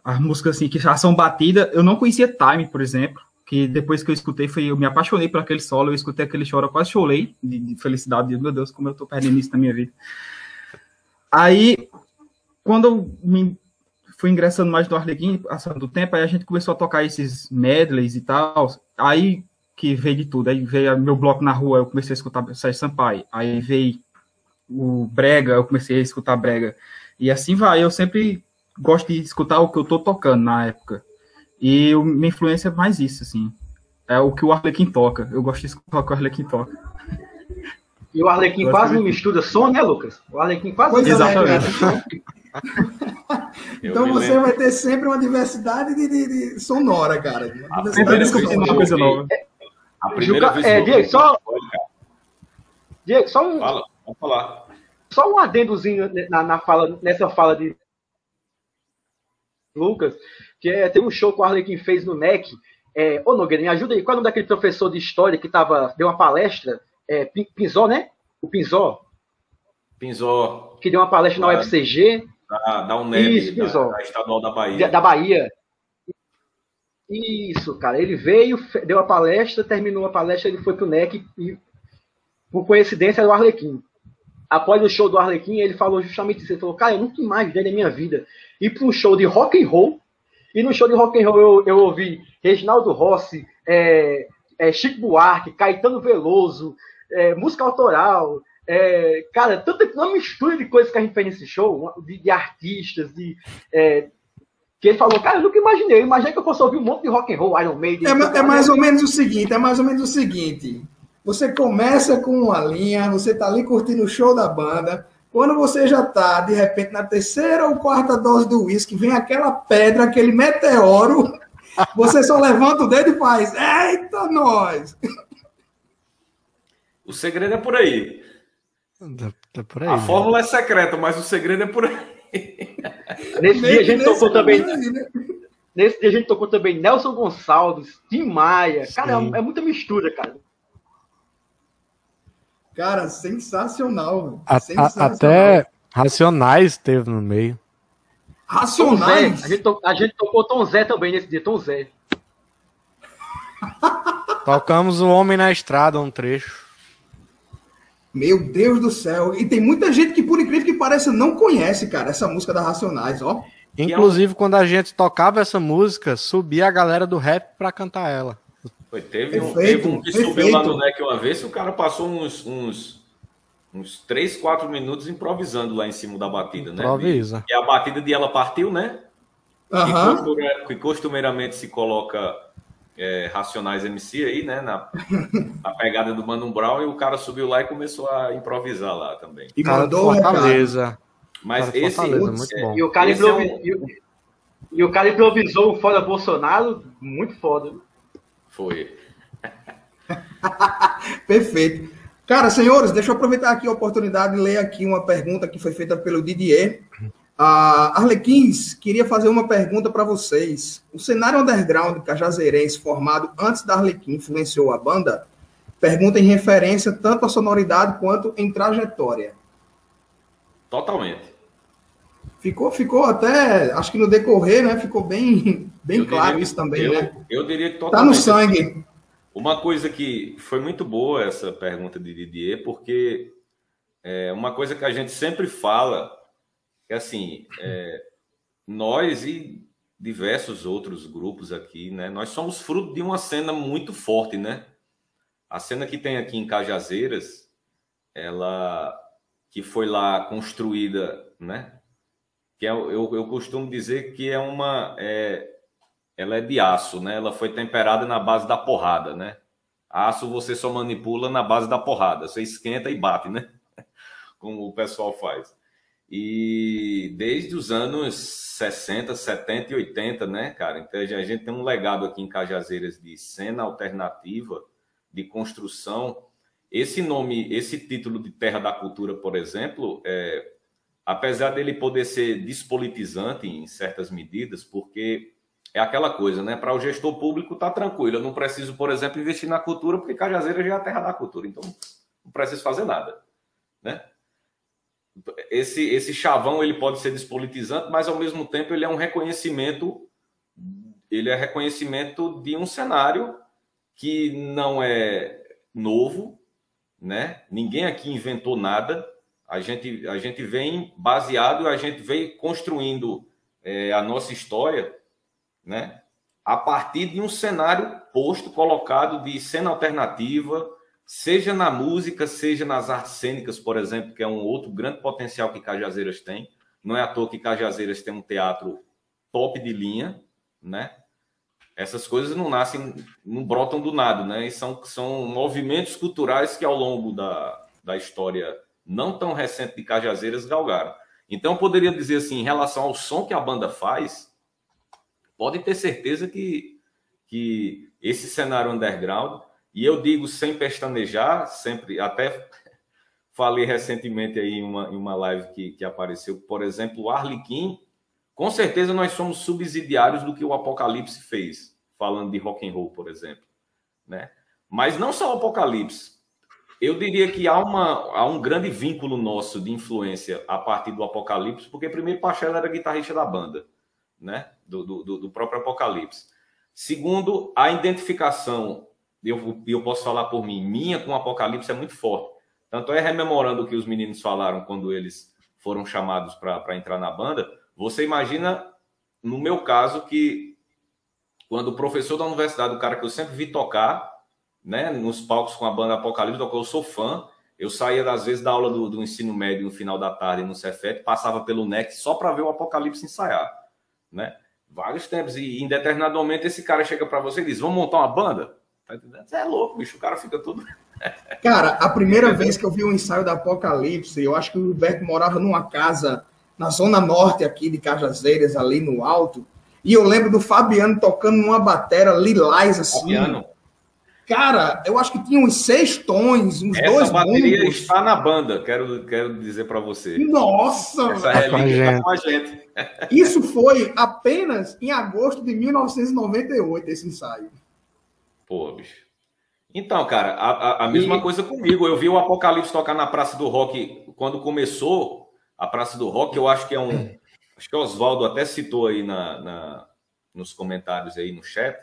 as músicas, assim, que já são batidas. Eu não conhecia Time, por exemplo, que depois que eu escutei, foi, eu me apaixonei por aquele solo, eu escutei aquele choro, eu quase chorei de, de felicidade, de, meu Deus, como eu tô perdendo isso na minha vida. Aí, quando eu me fui ingressando mais no Arlequim, passando do tempo, aí a gente começou a tocar esses medleys e tal. Aí que veio de tudo. Aí veio meu bloco na rua, eu comecei a escutar Sérgio Sampaio. Aí veio o Brega, eu comecei a escutar Brega. E assim vai. Eu sempre gosto de escutar o que eu tô tocando na época. E o- minha influência é mais isso, assim. É o que o Arlequim toca. Eu gosto de escutar o que o Arlequim toca. E o Arlequim Gosto quase não mistura som, né, Lucas? O Arlequim quase Pois é, não Exatamente. Então você lembro- vai ter sempre uma diversidade de, de- de sonora, cara. Diversidade Sempre Mas descobrindo eu uma coisa nova. A primeira Juca- vez é, que eu Diego, vi só- Diego, só um, Fala, pode falar. só um adendozinho na, na fala, nessa fala de Lucas, que é, tem um show que o Arlequim fez no NEC. É, ô Nogueira, me ajuda aí. Qual é o nome daquele professor de história que tava, deu uma palestra? É, Pin- Pinzó, né? O Pinzó, Pinzó, que deu uma palestra na Claro. UFCG da, da UNEB, Isso, da, Pinzó. da Estadual da da, Bahia. da Bahia. Isso, cara. Ele veio, deu a palestra, terminou a palestra, ele foi pro NEC e, por coincidência, era o Arlequim. Após o show do Arlequim, ele falou justamente isso. Ele falou, cara, eu nunca imaginei na minha vida ir para um show de rock and roll. E no show de rock and roll eu, eu ouvi Reginaldo Rossi, é, é, Chico Buarque, Caetano Veloso, é, música autoral. é, cara, tanta uma mistura de coisas que a gente fez nesse show, de, de artistas, de, é, que ele falou, cara, eu nunca imaginei. Eu imaginei que eu fosse ouvir um monte de rock and roll, Iron Maiden. É, é mais ou menos o seguinte, é mais ou menos o seguinte. Você começa com uma linha, você tá ali curtindo o show da banda. Quando você já tá, de repente, na terceira ou quarta dose do uísque, vem aquela pedra, aquele meteoro, você só levanta o dedo e faz, eita, nós! O segredo é por aí. Tá, tá por aí. A né? fórmula é secreta, mas o segredo é por aí. Nesse dia a gente tocou também. aí, né? Nesse dia a gente tocou também Nelson Gonçalves, Tim Maia. Cara, Sim. é, é muita mistura, cara. Cara, sensacional. A- Sensacional. até Racionais teve no meio. Racionais. A gente, to- a gente tocou Tom Zé também nesse dia, Tom Zé. Tocamos o Homem na Estrada, um trecho. Meu Deus do céu. E tem muita gente que, por incrível que pareça, não conhece, cara, essa música da Racionais, ó. Inclusive, quando a gente tocava essa música, subia a galera do rap pra cantar ela. Foi, teve, um, Perfeito, teve um que perfeito. subiu lá no deck uma vez, que o cara passou uns, uns, uns 3, 4 minutos improvisando lá em cima da batida, né? Improvisa. E a batida de ela partiu, né? Costura- que costumeiramente se coloca é, Racionais MC aí, né? Na, na pegada do Mano Brown, e o cara subiu lá e começou a improvisar lá também. E mandou. Fortaleza. Mas Cara esse. Fortaleza, muito bom. E o cara, Esse é improvi- e o- e o cara improvisou o Fora Bolsonaro, muito foda. Foi. Perfeito. Cara, senhores, deixa eu aproveitar aqui a oportunidade de ler aqui uma pergunta que foi feita pelo Didier. A Arlequins queria fazer uma pergunta para vocês. O cenário underground cajazeirense formado antes da Arlequim influenciou a banda? Pergunta em referência tanto à sonoridade quanto em trajetória. Totalmente. Ficou, ficou até, acho que no decorrer, né? Ficou bem, bem Eu claro diria- isso também, eu, né? Eu diria que Tá totalmente. no sangue. Uma coisa que foi muito boa essa pergunta de Didier, porque é uma coisa que a gente sempre fala, que assim, é, nós e diversos outros grupos aqui, né, nós somos fruto de uma cena muito forte, né? A cena que tem aqui em Cajazeiras, ela que foi lá construída, né? Que é, eu, eu costumo dizer que é uma é, ela é de aço, né? Ela foi temperada na base da porrada, né? Aço você só manipula na base da porrada. Você esquenta e bate, né? Como o pessoal faz. E desde os anos 60, 70 e 80, né, cara? Então a gente tem um legado aqui em Cajazeiras de cena alternativa, de construção. Esse nome, esse título de Terra da Cultura, por exemplo, é, apesar dele poder ser despolitizante em certas medidas, porque é aquela coisa, né? Para o gestor público tá tranquilo. Eu não preciso, por exemplo, investir na cultura, porque Cajazeira já é a terra da cultura. Então, não preciso fazer nada, né? Esse, esse chavão ele pode ser despolitizante, mas ao mesmo tempo ele é um reconhecimento, ele é reconhecimento de um cenário que não é novo, né? Ninguém aqui inventou nada. A gente, a gente vem baseado, a gente vem construindo é, a nossa história né? A partir de um cenário posto, colocado de cena alternativa, seja na música, seja nas artes cênicas, por exemplo, que é um outro grande potencial que Cajazeiras tem. Não é à toa que Cajazeiras tem um teatro top de linha, né? Essas coisas não nascem, não brotam do nada, né? E são, são movimentos culturais que ao longo da, da história não tão recente de Cajazeiras galgaram. Então, eu poderia dizer assim, em relação ao som que a banda faz, pode ter certeza que, que esse cenário underground, e eu digo sem pestanejar, sempre, até falei recentemente aí em uma, em uma live que, que apareceu, por exemplo, o Arlequim, com certeza nós somos subsidiários do que o Apocalipse fez, falando de rock and roll, por exemplo, né? Mas não só o Apocalipse. Eu diria que há, uma, há um grande vínculo nosso de influência a partir do Apocalipse, porque primeiro Pachela era guitarrista da banda né? Do, do, do, próprio Apocalipse. Segundo, a identificação, eu, eu posso falar por mim, minha com o Apocalipse é muito forte. Tanto é rememorando o que os meninos falaram quando eles foram chamados para entrar na banda. Você imagina, no meu caso, que quando o professor da universidade, o cara que eu sempre vi tocar, né, nos palcos com a banda Apocalipse, que eu sou fã, eu saía, às vezes, da aula do, do ensino médio no final da tarde no Cefet, passava pelo NEC só para ver o Apocalipse ensaiar né? Vários tempos. E em determinado momento esse cara chega para você e diz: Vamos montar uma banda? Tá entendendo? Você é louco, bicho. O cara fica todo. Cara, a primeira vez que eu vi um ensaio da Apocalipse, eu acho que o Roberto morava numa casa na zona norte aqui de Cajazeiras, ali no alto. E eu lembro do Fabiano tocando numa batera lilás assim. Fabiano. Cara, eu acho que tinha uns seis tons, uns Essa dois bateria bombos. está na banda, quero, quero dizer para você. Nossa! Essa Tá com a relíquia tá com a gente. Isso foi apenas em agosto de 1998, esse ensaio. Pô, bicho. Então, cara, a, a- a mesma E- coisa comigo. Eu vi o Apocalipse tocar na Praça do Rock quando começou a Praça do Rock. Eu acho que é um. Acho que o Oswaldo até citou aí na, na- nos comentários aí no chat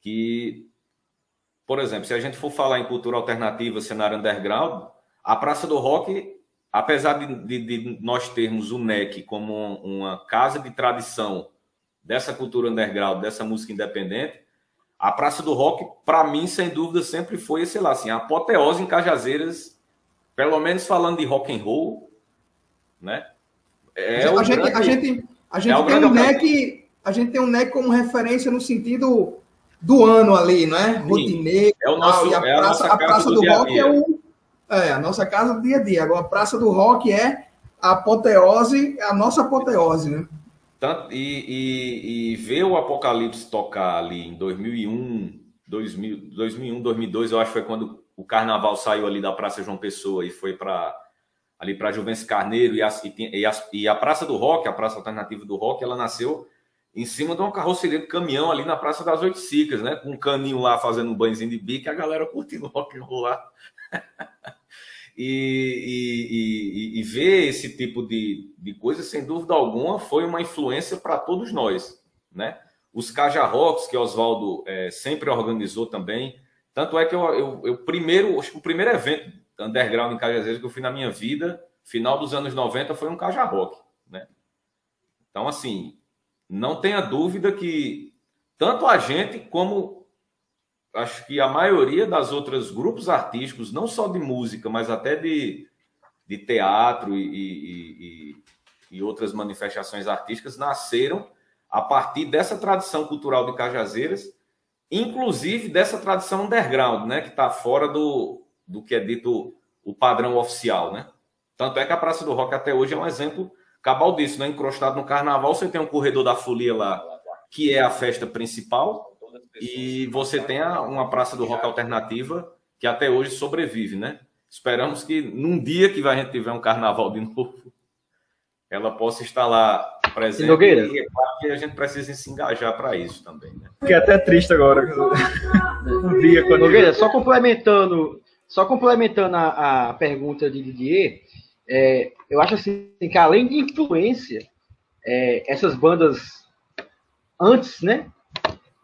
que, por exemplo, se a gente for falar em cultura alternativa, cenário underground, a Praça do Rock, apesar de, de- de nós termos o NEC como uma casa de tradição dessa cultura underground, dessa música independente, a Praça do Rock, para mim, sem dúvida, sempre foi, sei lá, assim, a apoteose em Cajazeiras, pelo menos falando de rock and roll, né? É a, gente, grande- a gente, a gente é tem um NEC, a gente tem um NEC como referência no sentido do ano ali, né? Rotineiro, é o nosso- e a é a praça, a casa praça do do, a rock dia. é o é a nossa casa do dia a dia. Agora a praça do rock é a apoteose, é a nossa apoteose, né? Tanto, e, e, e ver o Apocalipse tocar ali em 2001, 2000, 2001, 2002, eu acho que foi quando o carnaval saiu ali da Praça João Pessoa e foi para ali para Juvencio Carneiro e, as- e, tem- e a Praça do Rock, a Praça Alternativa do Rock, ela nasceu em cima de uma carroceria de caminhão ali na Praça das Oito Cicas, né? Com um caninho lá fazendo um banhozinho de bico a galera curtindo rock and roll lá. E, e, e, e ver esse tipo de, de coisa, sem dúvida alguma, foi uma influência para todos nós, né? Os Caja Rocks, que Oswaldo eh, sempre organizou também. Tanto é que eu, eu, eu primeiro, acho que o primeiro evento underground em Cajazeiras que eu fui na minha vida, final dos anos 90, foi um Caja Rock, né? Então, assim, não tenha dúvida que tanto a gente como acho que a maioria das outros grupos artísticos, não só de música, mas até de, de teatro e, e- e- e outras manifestações artísticas, nasceram a partir dessa tradição cultural de Cajazeiras, inclusive dessa tradição underground, né, que está fora do, do que é dito o padrão oficial, né? Tanto é que a Praça do Rock até hoje é um exemplo cabal disso, né? Encrostado no carnaval, você tem um corredor da folia lá, que é a festa principal, e você tem a- uma praça do rock alternativa que até hoje sobrevive, né? Esperamos que num dia que a gente tiver um carnaval de novo, ela possa estar lá presente. Nogueira. E é claro que a gente precisa se engajar para isso também, né? Fiquei até triste agora. Um dia quando Nogueira, só complementando, só complementando a, a pergunta de Didier, é, eu acho assim que além de influência, é, essas bandas antes, né,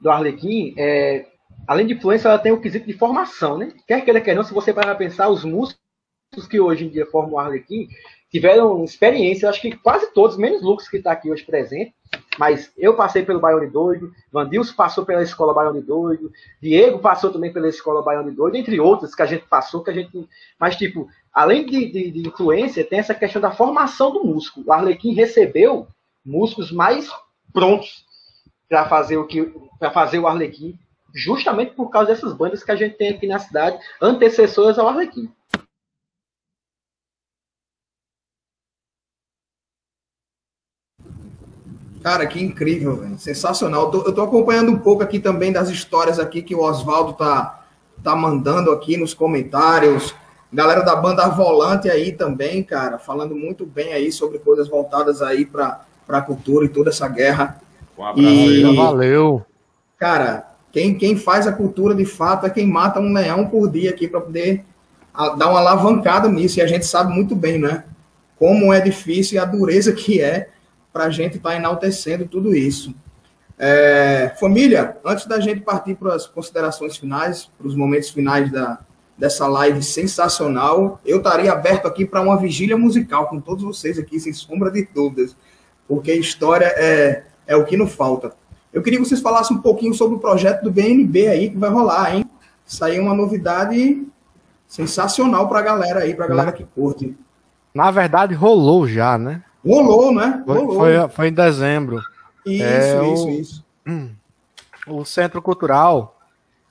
do Arlequim, é, além de influência, ela tem o quesito de formação, né? Quer queira, quer não, se você parar pensar, os músicos que hoje em dia formam o Arlequim tiveram experiência, acho que quase todos, menos Lucas que está aqui hoje presente, mas eu passei pelo Baione Doido, Vandilson passou pela escola Baione Doido, Diego passou também pela escola Baione Doido, entre outras que a gente passou, que a gente. Mas, tipo, além de, de- de influência, tem essa questão da formação do músico. O Arlequim recebeu músicos mais prontos para fazer o que para fazer o Arlequim, justamente por causa dessas bandas que a gente tem aqui na cidade, antecessoras ao Arlequim. Cara, que incrível. Sensacional. Eu tô, eu tô acompanhando um pouco aqui também das histórias aqui que o Oswaldo tá, tá mandando aqui nos comentários. Galera da banda Volante aí também, cara, falando muito bem aí sobre coisas voltadas aí para a cultura e toda essa guerra. Um abraço E- aí. Valeu. Cara, quem, quem faz a cultura de fato é quem mata um leão por dia aqui para poder a- dar uma alavancada nisso. E a gente sabe muito bem, né? Como é difícil e a dureza que é para a gente estar enaltecendo tudo isso. É, família, antes da gente partir para as considerações finais, para os momentos finais da, dessa live sensacional, eu estaria aberto aqui para uma vigília musical com todos vocês aqui, sem sombra de dúvidas, porque história é, é o que não falta. Eu queria que vocês falassem um pouquinho sobre o projeto do BNB aí que vai rolar, hein? Isso aí é uma novidade sensacional para a galera aí, para a galera que curte. Na verdade, rolou já, né? Rolou, né? Foi, Rolou. foi, foi em dezembro. Isso, é isso, o- isso. O Centro Cultural,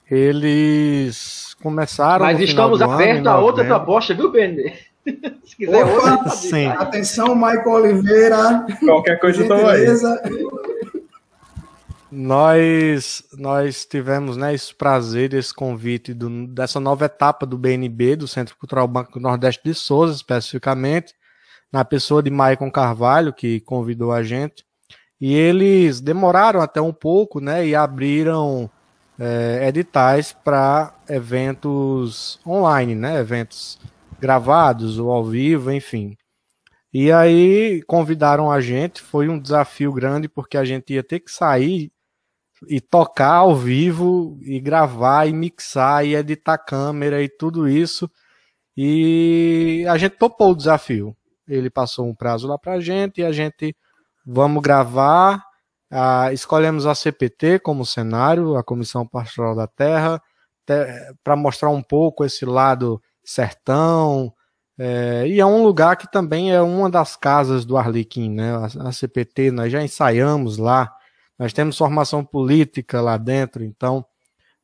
eles começaram. Mas no final estamos abertos a outra proposta, viu, Benê? Se quiser Opa, outra, sim. Atenção, Michael Oliveira. qualquer coisa eu tô aí. Nós, nós tivemos né, esse prazer, esse convite do, dessa nova etapa do BNB, do Centro Cultural Banco do Nordeste de Souza, especificamente, na pessoa de Maicon Carvalho, que convidou a gente. E eles demoraram até um pouco, né? E abriram é, editais para eventos online, né? Eventos gravados ou ao vivo, enfim. E aí convidaram a gente, foi um desafio grande porque a gente ia ter que sair e tocar ao vivo e gravar e mixar e editar câmera e tudo isso. E a gente topou o desafio. Ele passou um prazo lá pra gente e a gente vamos gravar. Ah, escolhemos a CPT como cenário, a Comissão Pastoral da Terra, para mostrar um pouco esse lado sertão. É, e é um lugar que também é uma das casas do Arlequim, né? A, a CPT, nós já ensaiamos lá nós temos formação política lá dentro, então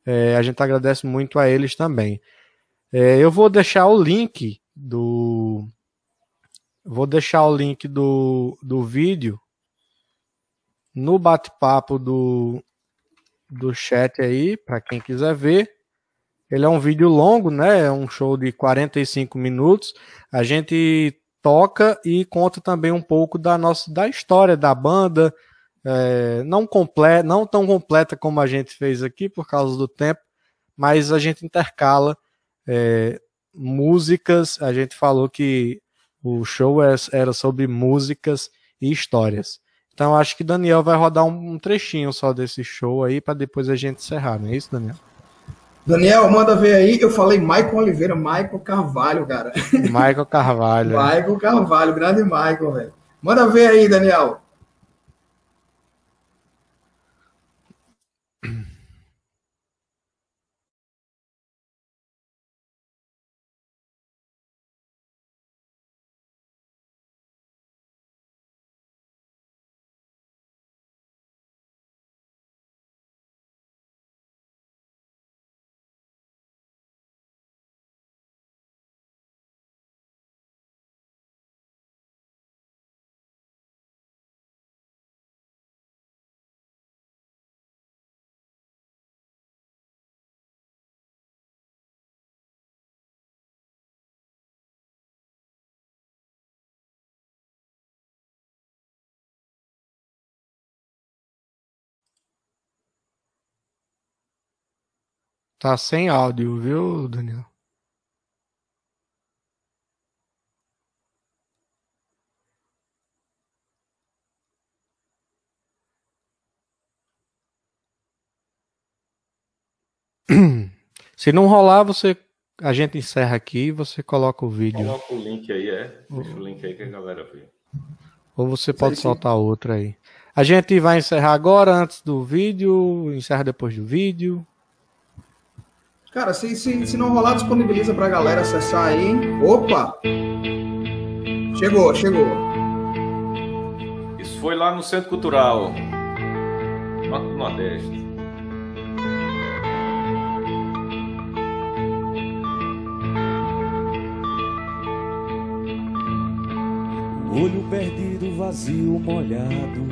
é, a gente agradece muito a eles também. É, eu vou deixar o link do. Vou deixar o link do, do vídeo no bate-papo do, do chat aí, para quem quiser ver. Ele é um vídeo longo, né? É um show de 45 minutos. A gente toca e conta também um pouco da nossa da história da banda, é, não, completa, não tão completa como a gente fez aqui por causa do tempo, mas a gente intercala é, músicas. A gente falou que o show é, era sobre músicas e histórias. Então acho que Daniel vai rodar um, trechinho só desse show aí para depois a gente encerrar, não é isso, Daniel? Daniel, manda ver aí. Eu falei Michael Oliveira, Michael Carvalho, cara. Michael Carvalho. É. Michael Carvalho, grande Michael, velho. Manda ver aí, Daniel. Tá sem áudio, viu, Daniel? Se não rolar, você a gente encerra aqui e você coloca o vídeo. Coloca o link aí, é. Deixa o link aí que a galera vê. Ou você pode soltar outro aí. A gente vai encerrar agora antes do vídeo, encerra depois do vídeo. Cara, se, se, se não rolar, disponibiliza pra galera acessar aí. Opa! Chegou, chegou. Isso foi lá no Centro Cultural. Banco do Nordeste. Olho perdido, vazio, molhado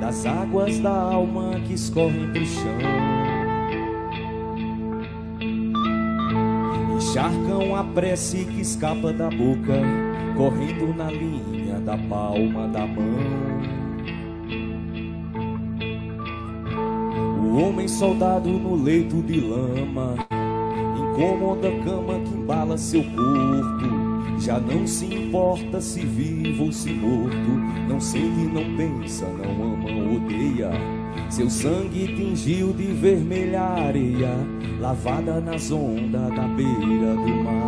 Das águas da alma que escorrem pro chão Encharcam a prece que escapa da boca, correndo na linha da palma da mão. O homem soldado no leito de lama, incômoda cama que embala seu corpo. Já não se importa se vivo ou se morto, não sente, não pensa, não ama, odeia seu sangue tingiu de vermelha areia, lavada nas ondas da beira do mar.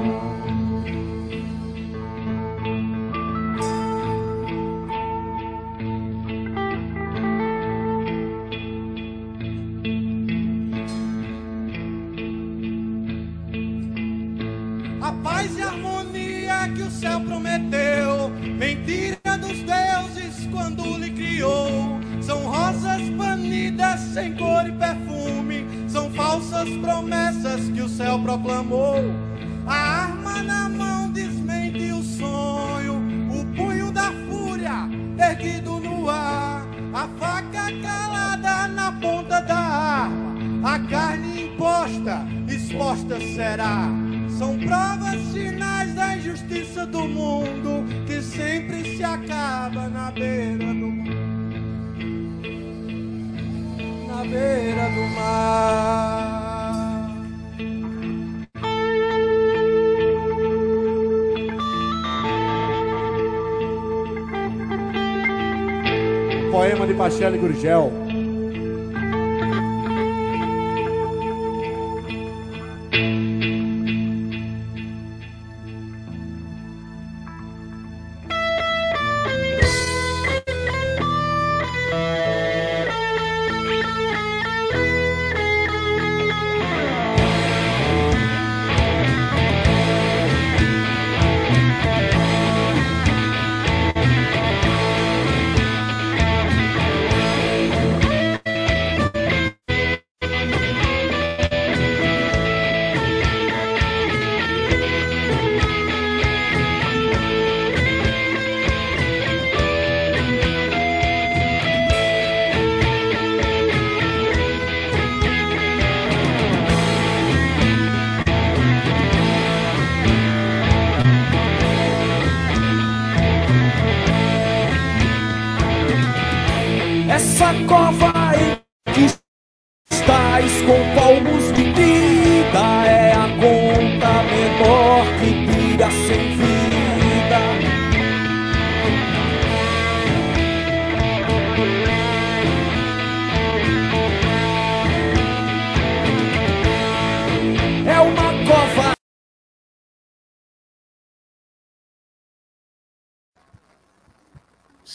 Essa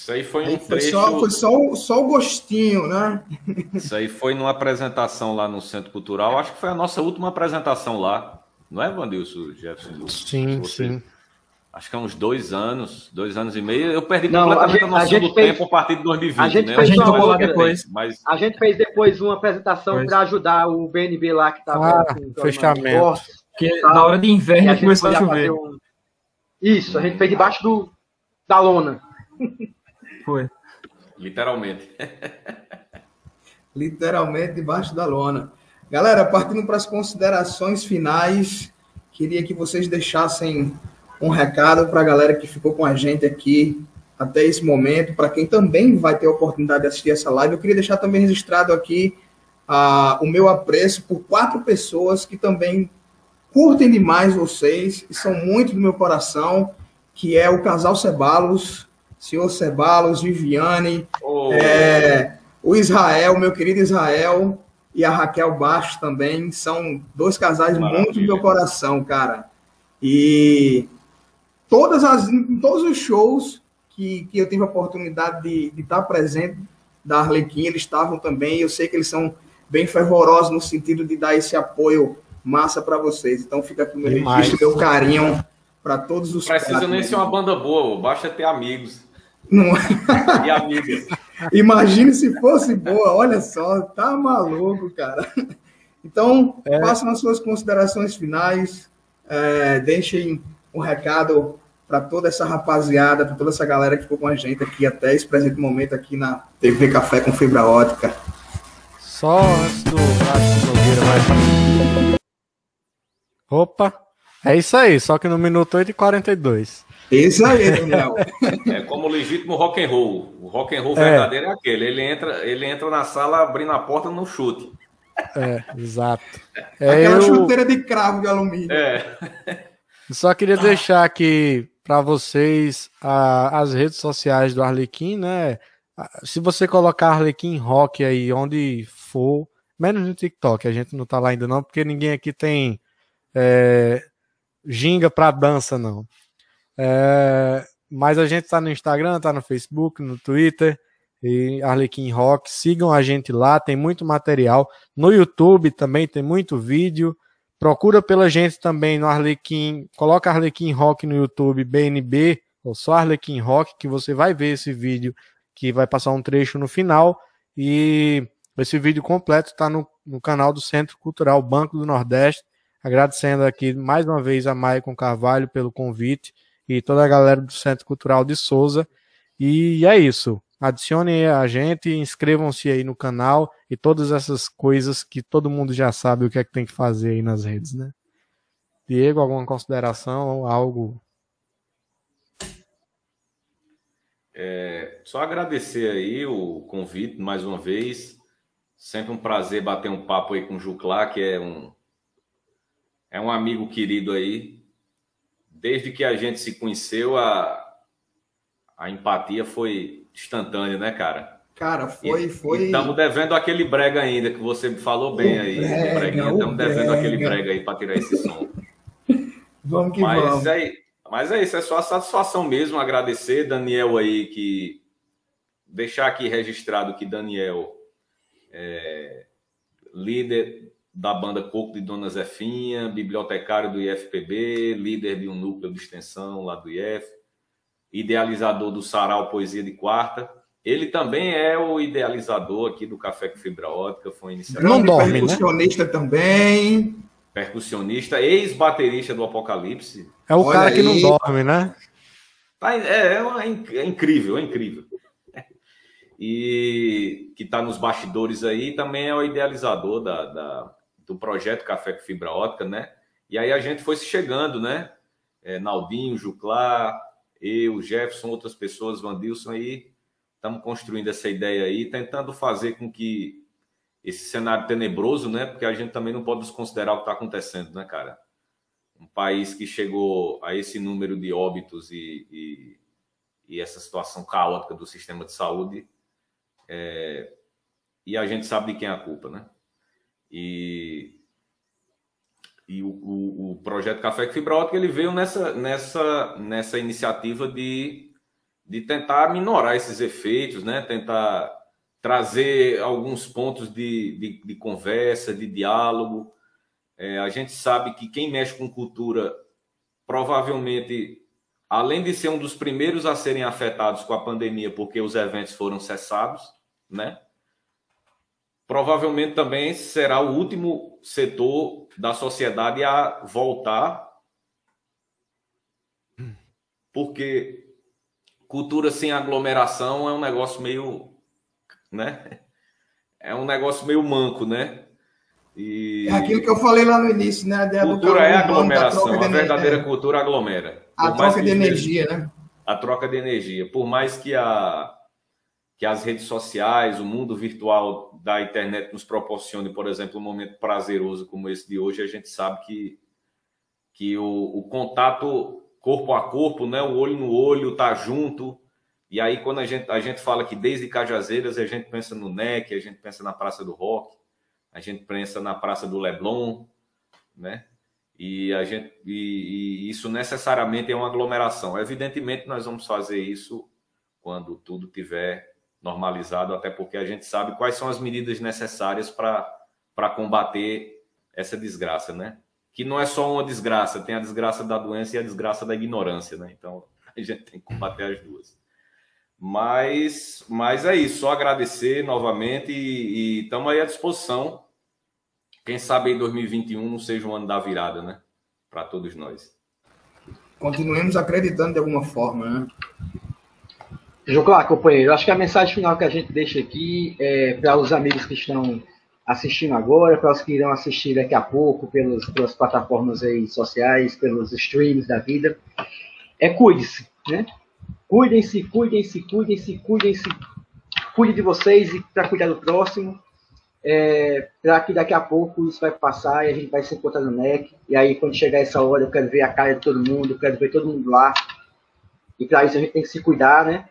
Isso aí foi um Aí foi trecho. só, foi só, o- só o gostinho, né? Isso aí foi numa apresentação lá no Centro Cultural. Acho que foi a nossa última apresentação lá. Não é, Vandilson Jefferson? Sim, Você- sim. Acho que há uns dois anos, dois anos e meio. Eu perdi Não, completamente a a, gente- a noção gente do fez- tempo a partir de 2020. a gente né? fez sei outra depois, Mas A gente fez depois uma apresentação para ajudar o BNB lá que estava Ah, fechamento. Porque na hora de inverno começou a chover. um- Isso, a gente fez debaixo do, da lona. Foi. literalmente. literalmente debaixo da lona. Galera, partindo para as considerações finais, queria que vocês deixassem um recado para a galera que ficou com a gente aqui até esse momento, para quem também vai ter a oportunidade de assistir essa live. Eu queria deixar também registrado aqui ah, o meu apreço por quatro pessoas que também curtem demais vocês e são muito do meu coração, que é o casal Cebalos, senhor Cebalos, Viviane, Ô, é, o Israel, meu querido Israel, e a Raquel Baixo também, são dois casais Maravilha. muito do meu coração, cara. E todas as, em todos os shows que, que eu tive a oportunidade de, de estar presente da Arlequim, eles estavam também. Eu sei que eles são bem fervorosos no sentido de dar esse apoio massa para vocês. Então fica aqui o meu registro, meu carinho para todos os precisa nem ser uma banda boa, basta ter amigos Não- e amigas. Imagine se fosse boa, olha só, tá maluco, cara. Então, façam as suas considerações finais, é, deixem um recado para toda essa rapaziada, para toda essa galera que ficou com a gente aqui até esse presente momento aqui na TV Café com Fibra Ótica. Só antes do Cássio Nogueira vai. Opa! É isso aí, só que no minuto 8 e 42. Isso aí, Daniel. É como o legítimo rock and roll. O rock and roll É. verdadeiro é aquele. Ele entra, ele entra na sala abrindo a porta no chute. É, exato. É, Aquela eu, chuteira de cravo de alumínio. É. só queria deixar aqui para vocês a- as redes sociais do Arlequim, né? Se você colocar Arlequim Rock aí, onde for, menos no TikTok, a gente não tá lá ainda não, porque ninguém aqui tem é, ginga para dança, não. É, mas a gente tá no Instagram, tá no Facebook, no Twitter e Arlequim Rock. Sigam a gente lá, tem muito material. No YouTube também tem muito vídeo. Procura pela gente também no Arlequim, coloca Arlequim Rock no YouTube, BNB, ou só Arlequim Rock, que você vai ver esse vídeo, que vai passar um trecho no final. E esse vídeo completo está no, no canal do Centro Cultural Banco do Nordeste. Agradecendo aqui mais uma vez a Maicon Carvalho pelo convite e toda a galera do Centro Cultural de Souza. E é isso. Adicionem a gente, inscrevam-se aí no canal e todas essas coisas que todo mundo já sabe o que é que tem que fazer aí nas redes, né? Diego, alguma consideração, algo? É, só agradecer aí o convite mais uma vez. Sempre um prazer bater um papo aí com o Juclá, que é um é um amigo querido aí. Desde que a gente se conheceu, a, a empatia foi instantânea, né, cara? Cara, foi, e, foi. Estamos devendo aquele brega ainda, que você falou bem O aí. Estamos devendo aquele brega aí para tirar esse som. Vamos que Mas vamos. é, mas é isso, é só a satisfação mesmo. Agradecer, Daniel aí, que deixar aqui registrado que Daniel é líder da banda Coco de Dona Zefinha, bibliotecário do IFPB, líder de um núcleo de extensão lá do IF, idealizador do Sarau Poesia de Quarta. Ele também é o idealizador aqui do Café com Fibra Ótica, foi iniciativa Não dorme, né? percussionista também. percussionista, ex-baterista do Apocalipse. É o Olha cara que não dorme, né? Tá, é, é, é é incrível, é incrível. E que está nos bastidores aí, também é o idealizador da, da- do projeto Café com Fibra Ótica, né? E aí a gente foi se chegando, né? É, Naldinho, Juclá, eu, Jefferson, outras pessoas, Vandilson aí, estamos construindo essa ideia aí, tentando fazer com que esse cenário tenebroso, né? Porque a gente também não pode desconsiderar o que está acontecendo, né, cara? um país que chegou a esse número de óbitos e, e, e essa situação caótica do sistema de saúde, é, e a gente sabe de quem é a culpa, né? E, e o, o, o projeto Café com Fibra Ótica ele veio nessa, nessa, nessa iniciativa de, de tentar minorar esses efeitos, né? Tentar trazer alguns pontos de, de, de conversa, de diálogo, é, a gente sabe que quem mexe com cultura, provavelmente, além de ser um dos primeiros a serem afetados com a pandemia, porque os eventos foram cessados, né? Provavelmente também será o último setor da sociedade a voltar, porque cultura sem aglomeração é um negócio meio, né? É um negócio meio manco, né? E... É aquilo que eu falei lá no início, né? A Cultura é aglomeração, a verdadeira energia. cultura aglomera. A Por troca de energia, né? A troca de energia. Por mais que, a, que as redes sociais, o mundo virtual da internet nos proporcione, por exemplo, um momento prazeroso como esse de hoje, a gente sabe que, que o, o contato corpo a corpo, né, o olho no olho, tá junto. E aí, quando a gente, a gente fala que desde Cajazeiras, a gente pensa no NEC, a gente pensa na Praça do Rock, a gente pensa na Praça do Leblon, né? E, a gente, e, e isso necessariamente é uma aglomeração. Evidentemente, nós vamos fazer isso quando tudo tiver normalizado, até porque a gente sabe quais são as medidas necessárias para combater essa desgraça, né? Que não é só uma desgraça, tem a desgraça da doença e a desgraça da ignorância, né? Então, a gente tem que combater as duas. Mas, mas é isso, só agradecer novamente e estamos aí à disposição. Quem sabe em 2021 não seja um ano da virada, né? Para todos nós. Continuemos acreditando de alguma forma, né? Joclar, companheiro, acho que a mensagem final que a gente deixa aqui é para os amigos que estão assistindo agora, para os que irão assistir daqui a pouco pelos, pelas plataformas aí sociais, pelos streams da vida, é cuide-se, né? Cuidem-se, cuidem-se, cuidem-se, cuidem-se, cuide de vocês e para cuidar do próximo, é, para que daqui a pouco isso vai passar e a gente vai se encontrar no NEC, e aí quando chegar essa hora eu quero ver a cara de todo mundo, quero ver todo mundo lá, e para isso a gente tem que se cuidar, né?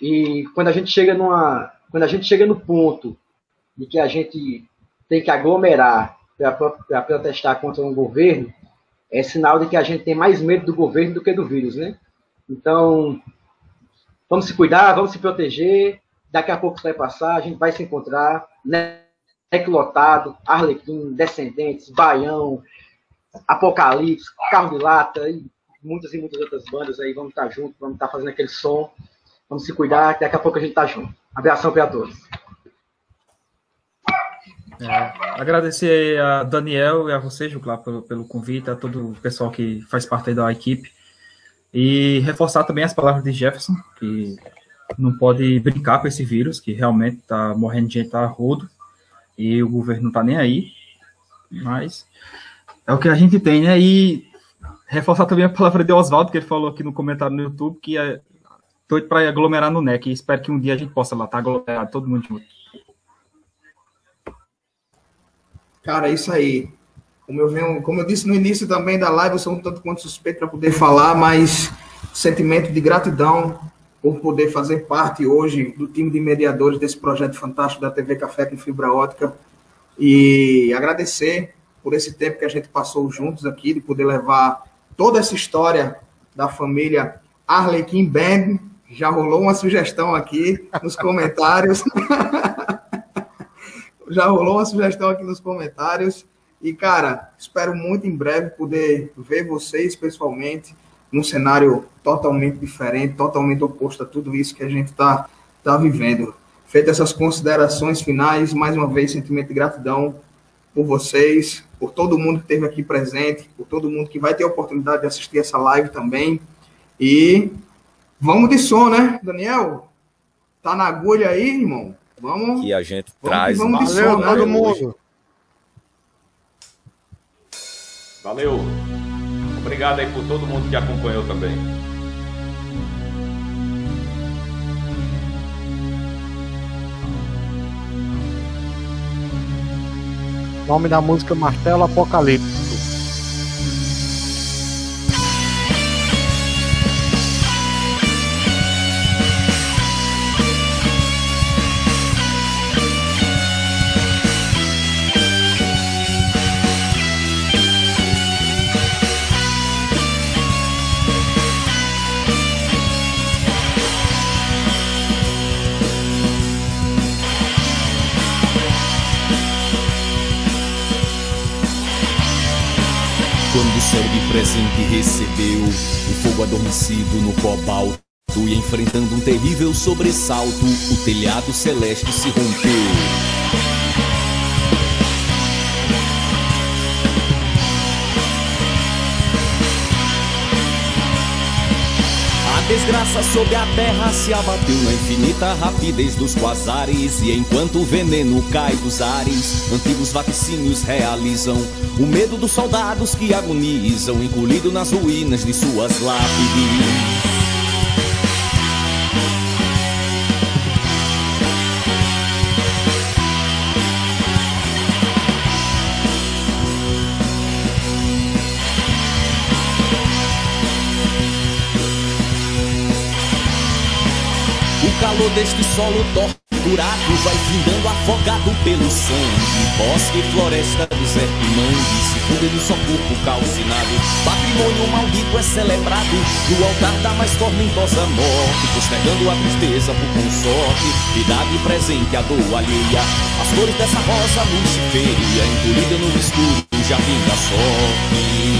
E quando a gente chega numa, quando a gente chega no ponto de que a gente tem que aglomerar para protestar contra um governo, é sinal de que a gente tem mais medo do governo do que do vírus, né? Então, vamos se cuidar, vamos se proteger. Daqui a pouco isso vai passar, a gente vai se encontrar. NEC lotado, Arlequim, Descendentes, Baião, Apocalipse, Carro de Lata e muitas e muitas outras bandas aí. Vamos estar juntos, vamos estar fazendo aquele som. Vamos se cuidar, que daqui a pouco a gente tá junto. Abração para todos. É, agradecer a Daniel e a você, Juclar, pelo, pelo convite, a todo o pessoal que faz parte da equipe. E reforçar também as palavras de Jefferson, que não pode brincar com esse vírus, que realmente está morrendo de gente a rodo, e o governo não está nem aí, mas é o que a gente tem, né? E reforçar também a palavra de Oswaldo, que ele falou aqui no comentário no YouTube, que é doido para aglomerar no NEC, e espero que um dia a gente possa lá estar tá aglomerado, todo mundo junto. Cara, é isso aí. Como eu, venho, como eu disse no início também da live, eu sou um tanto quanto suspeito para poder falar, mas sentimento de gratidão por poder fazer parte hoje do time de mediadores desse projeto fantástico da TV Café com Fibra Ótica e agradecer por esse tempo que a gente passou juntos aqui, de poder levar toda essa história da família Arlequim Band. Já rolou uma sugestão aqui nos comentários. Já rolou uma sugestão aqui nos comentários. E, cara, espero muito em breve poder ver vocês pessoalmente num cenário totalmente diferente, totalmente oposto a tudo isso que a gente está tá vivendo. Feitas essas considerações finais, mais uma vez, sentimento de gratidão por vocês, por todo mundo que esteve aqui presente, por todo mundo que vai ter a oportunidade de assistir essa live também. E vamos de som, né, Daniel? Tá na agulha aí, irmão? Vamos. Que a gente vamos, traz. Vamos de som, né? todo mundo. Valeu. Obrigado aí por todo mundo que acompanhou também. Nome da música Martelo Apocalipse. Recebeu o fogo adormecido no cobalto e enfrentando um terrível sobressalto, o telhado celeste se rompeu. Desgraça sobre a terra se abateu na infinita rapidez dos quasares. E enquanto o veneno cai dos ares, antigos vaticínios realizam o medo dos soldados que agonizam, encolhido nas ruínas de suas lápides. Calor deste solo torturado vai findando afogado pelo sangue. Bosque floresta, deserto e mangue se fundem no só corpo calcinado. Patrimônio maldito é celebrado no altar da mais tormentosa morte, postergando a tristeza por consorte, idade presente a dor alheia. As cores dessa rosa luciféria, encolhida no escuro jardim da sorte.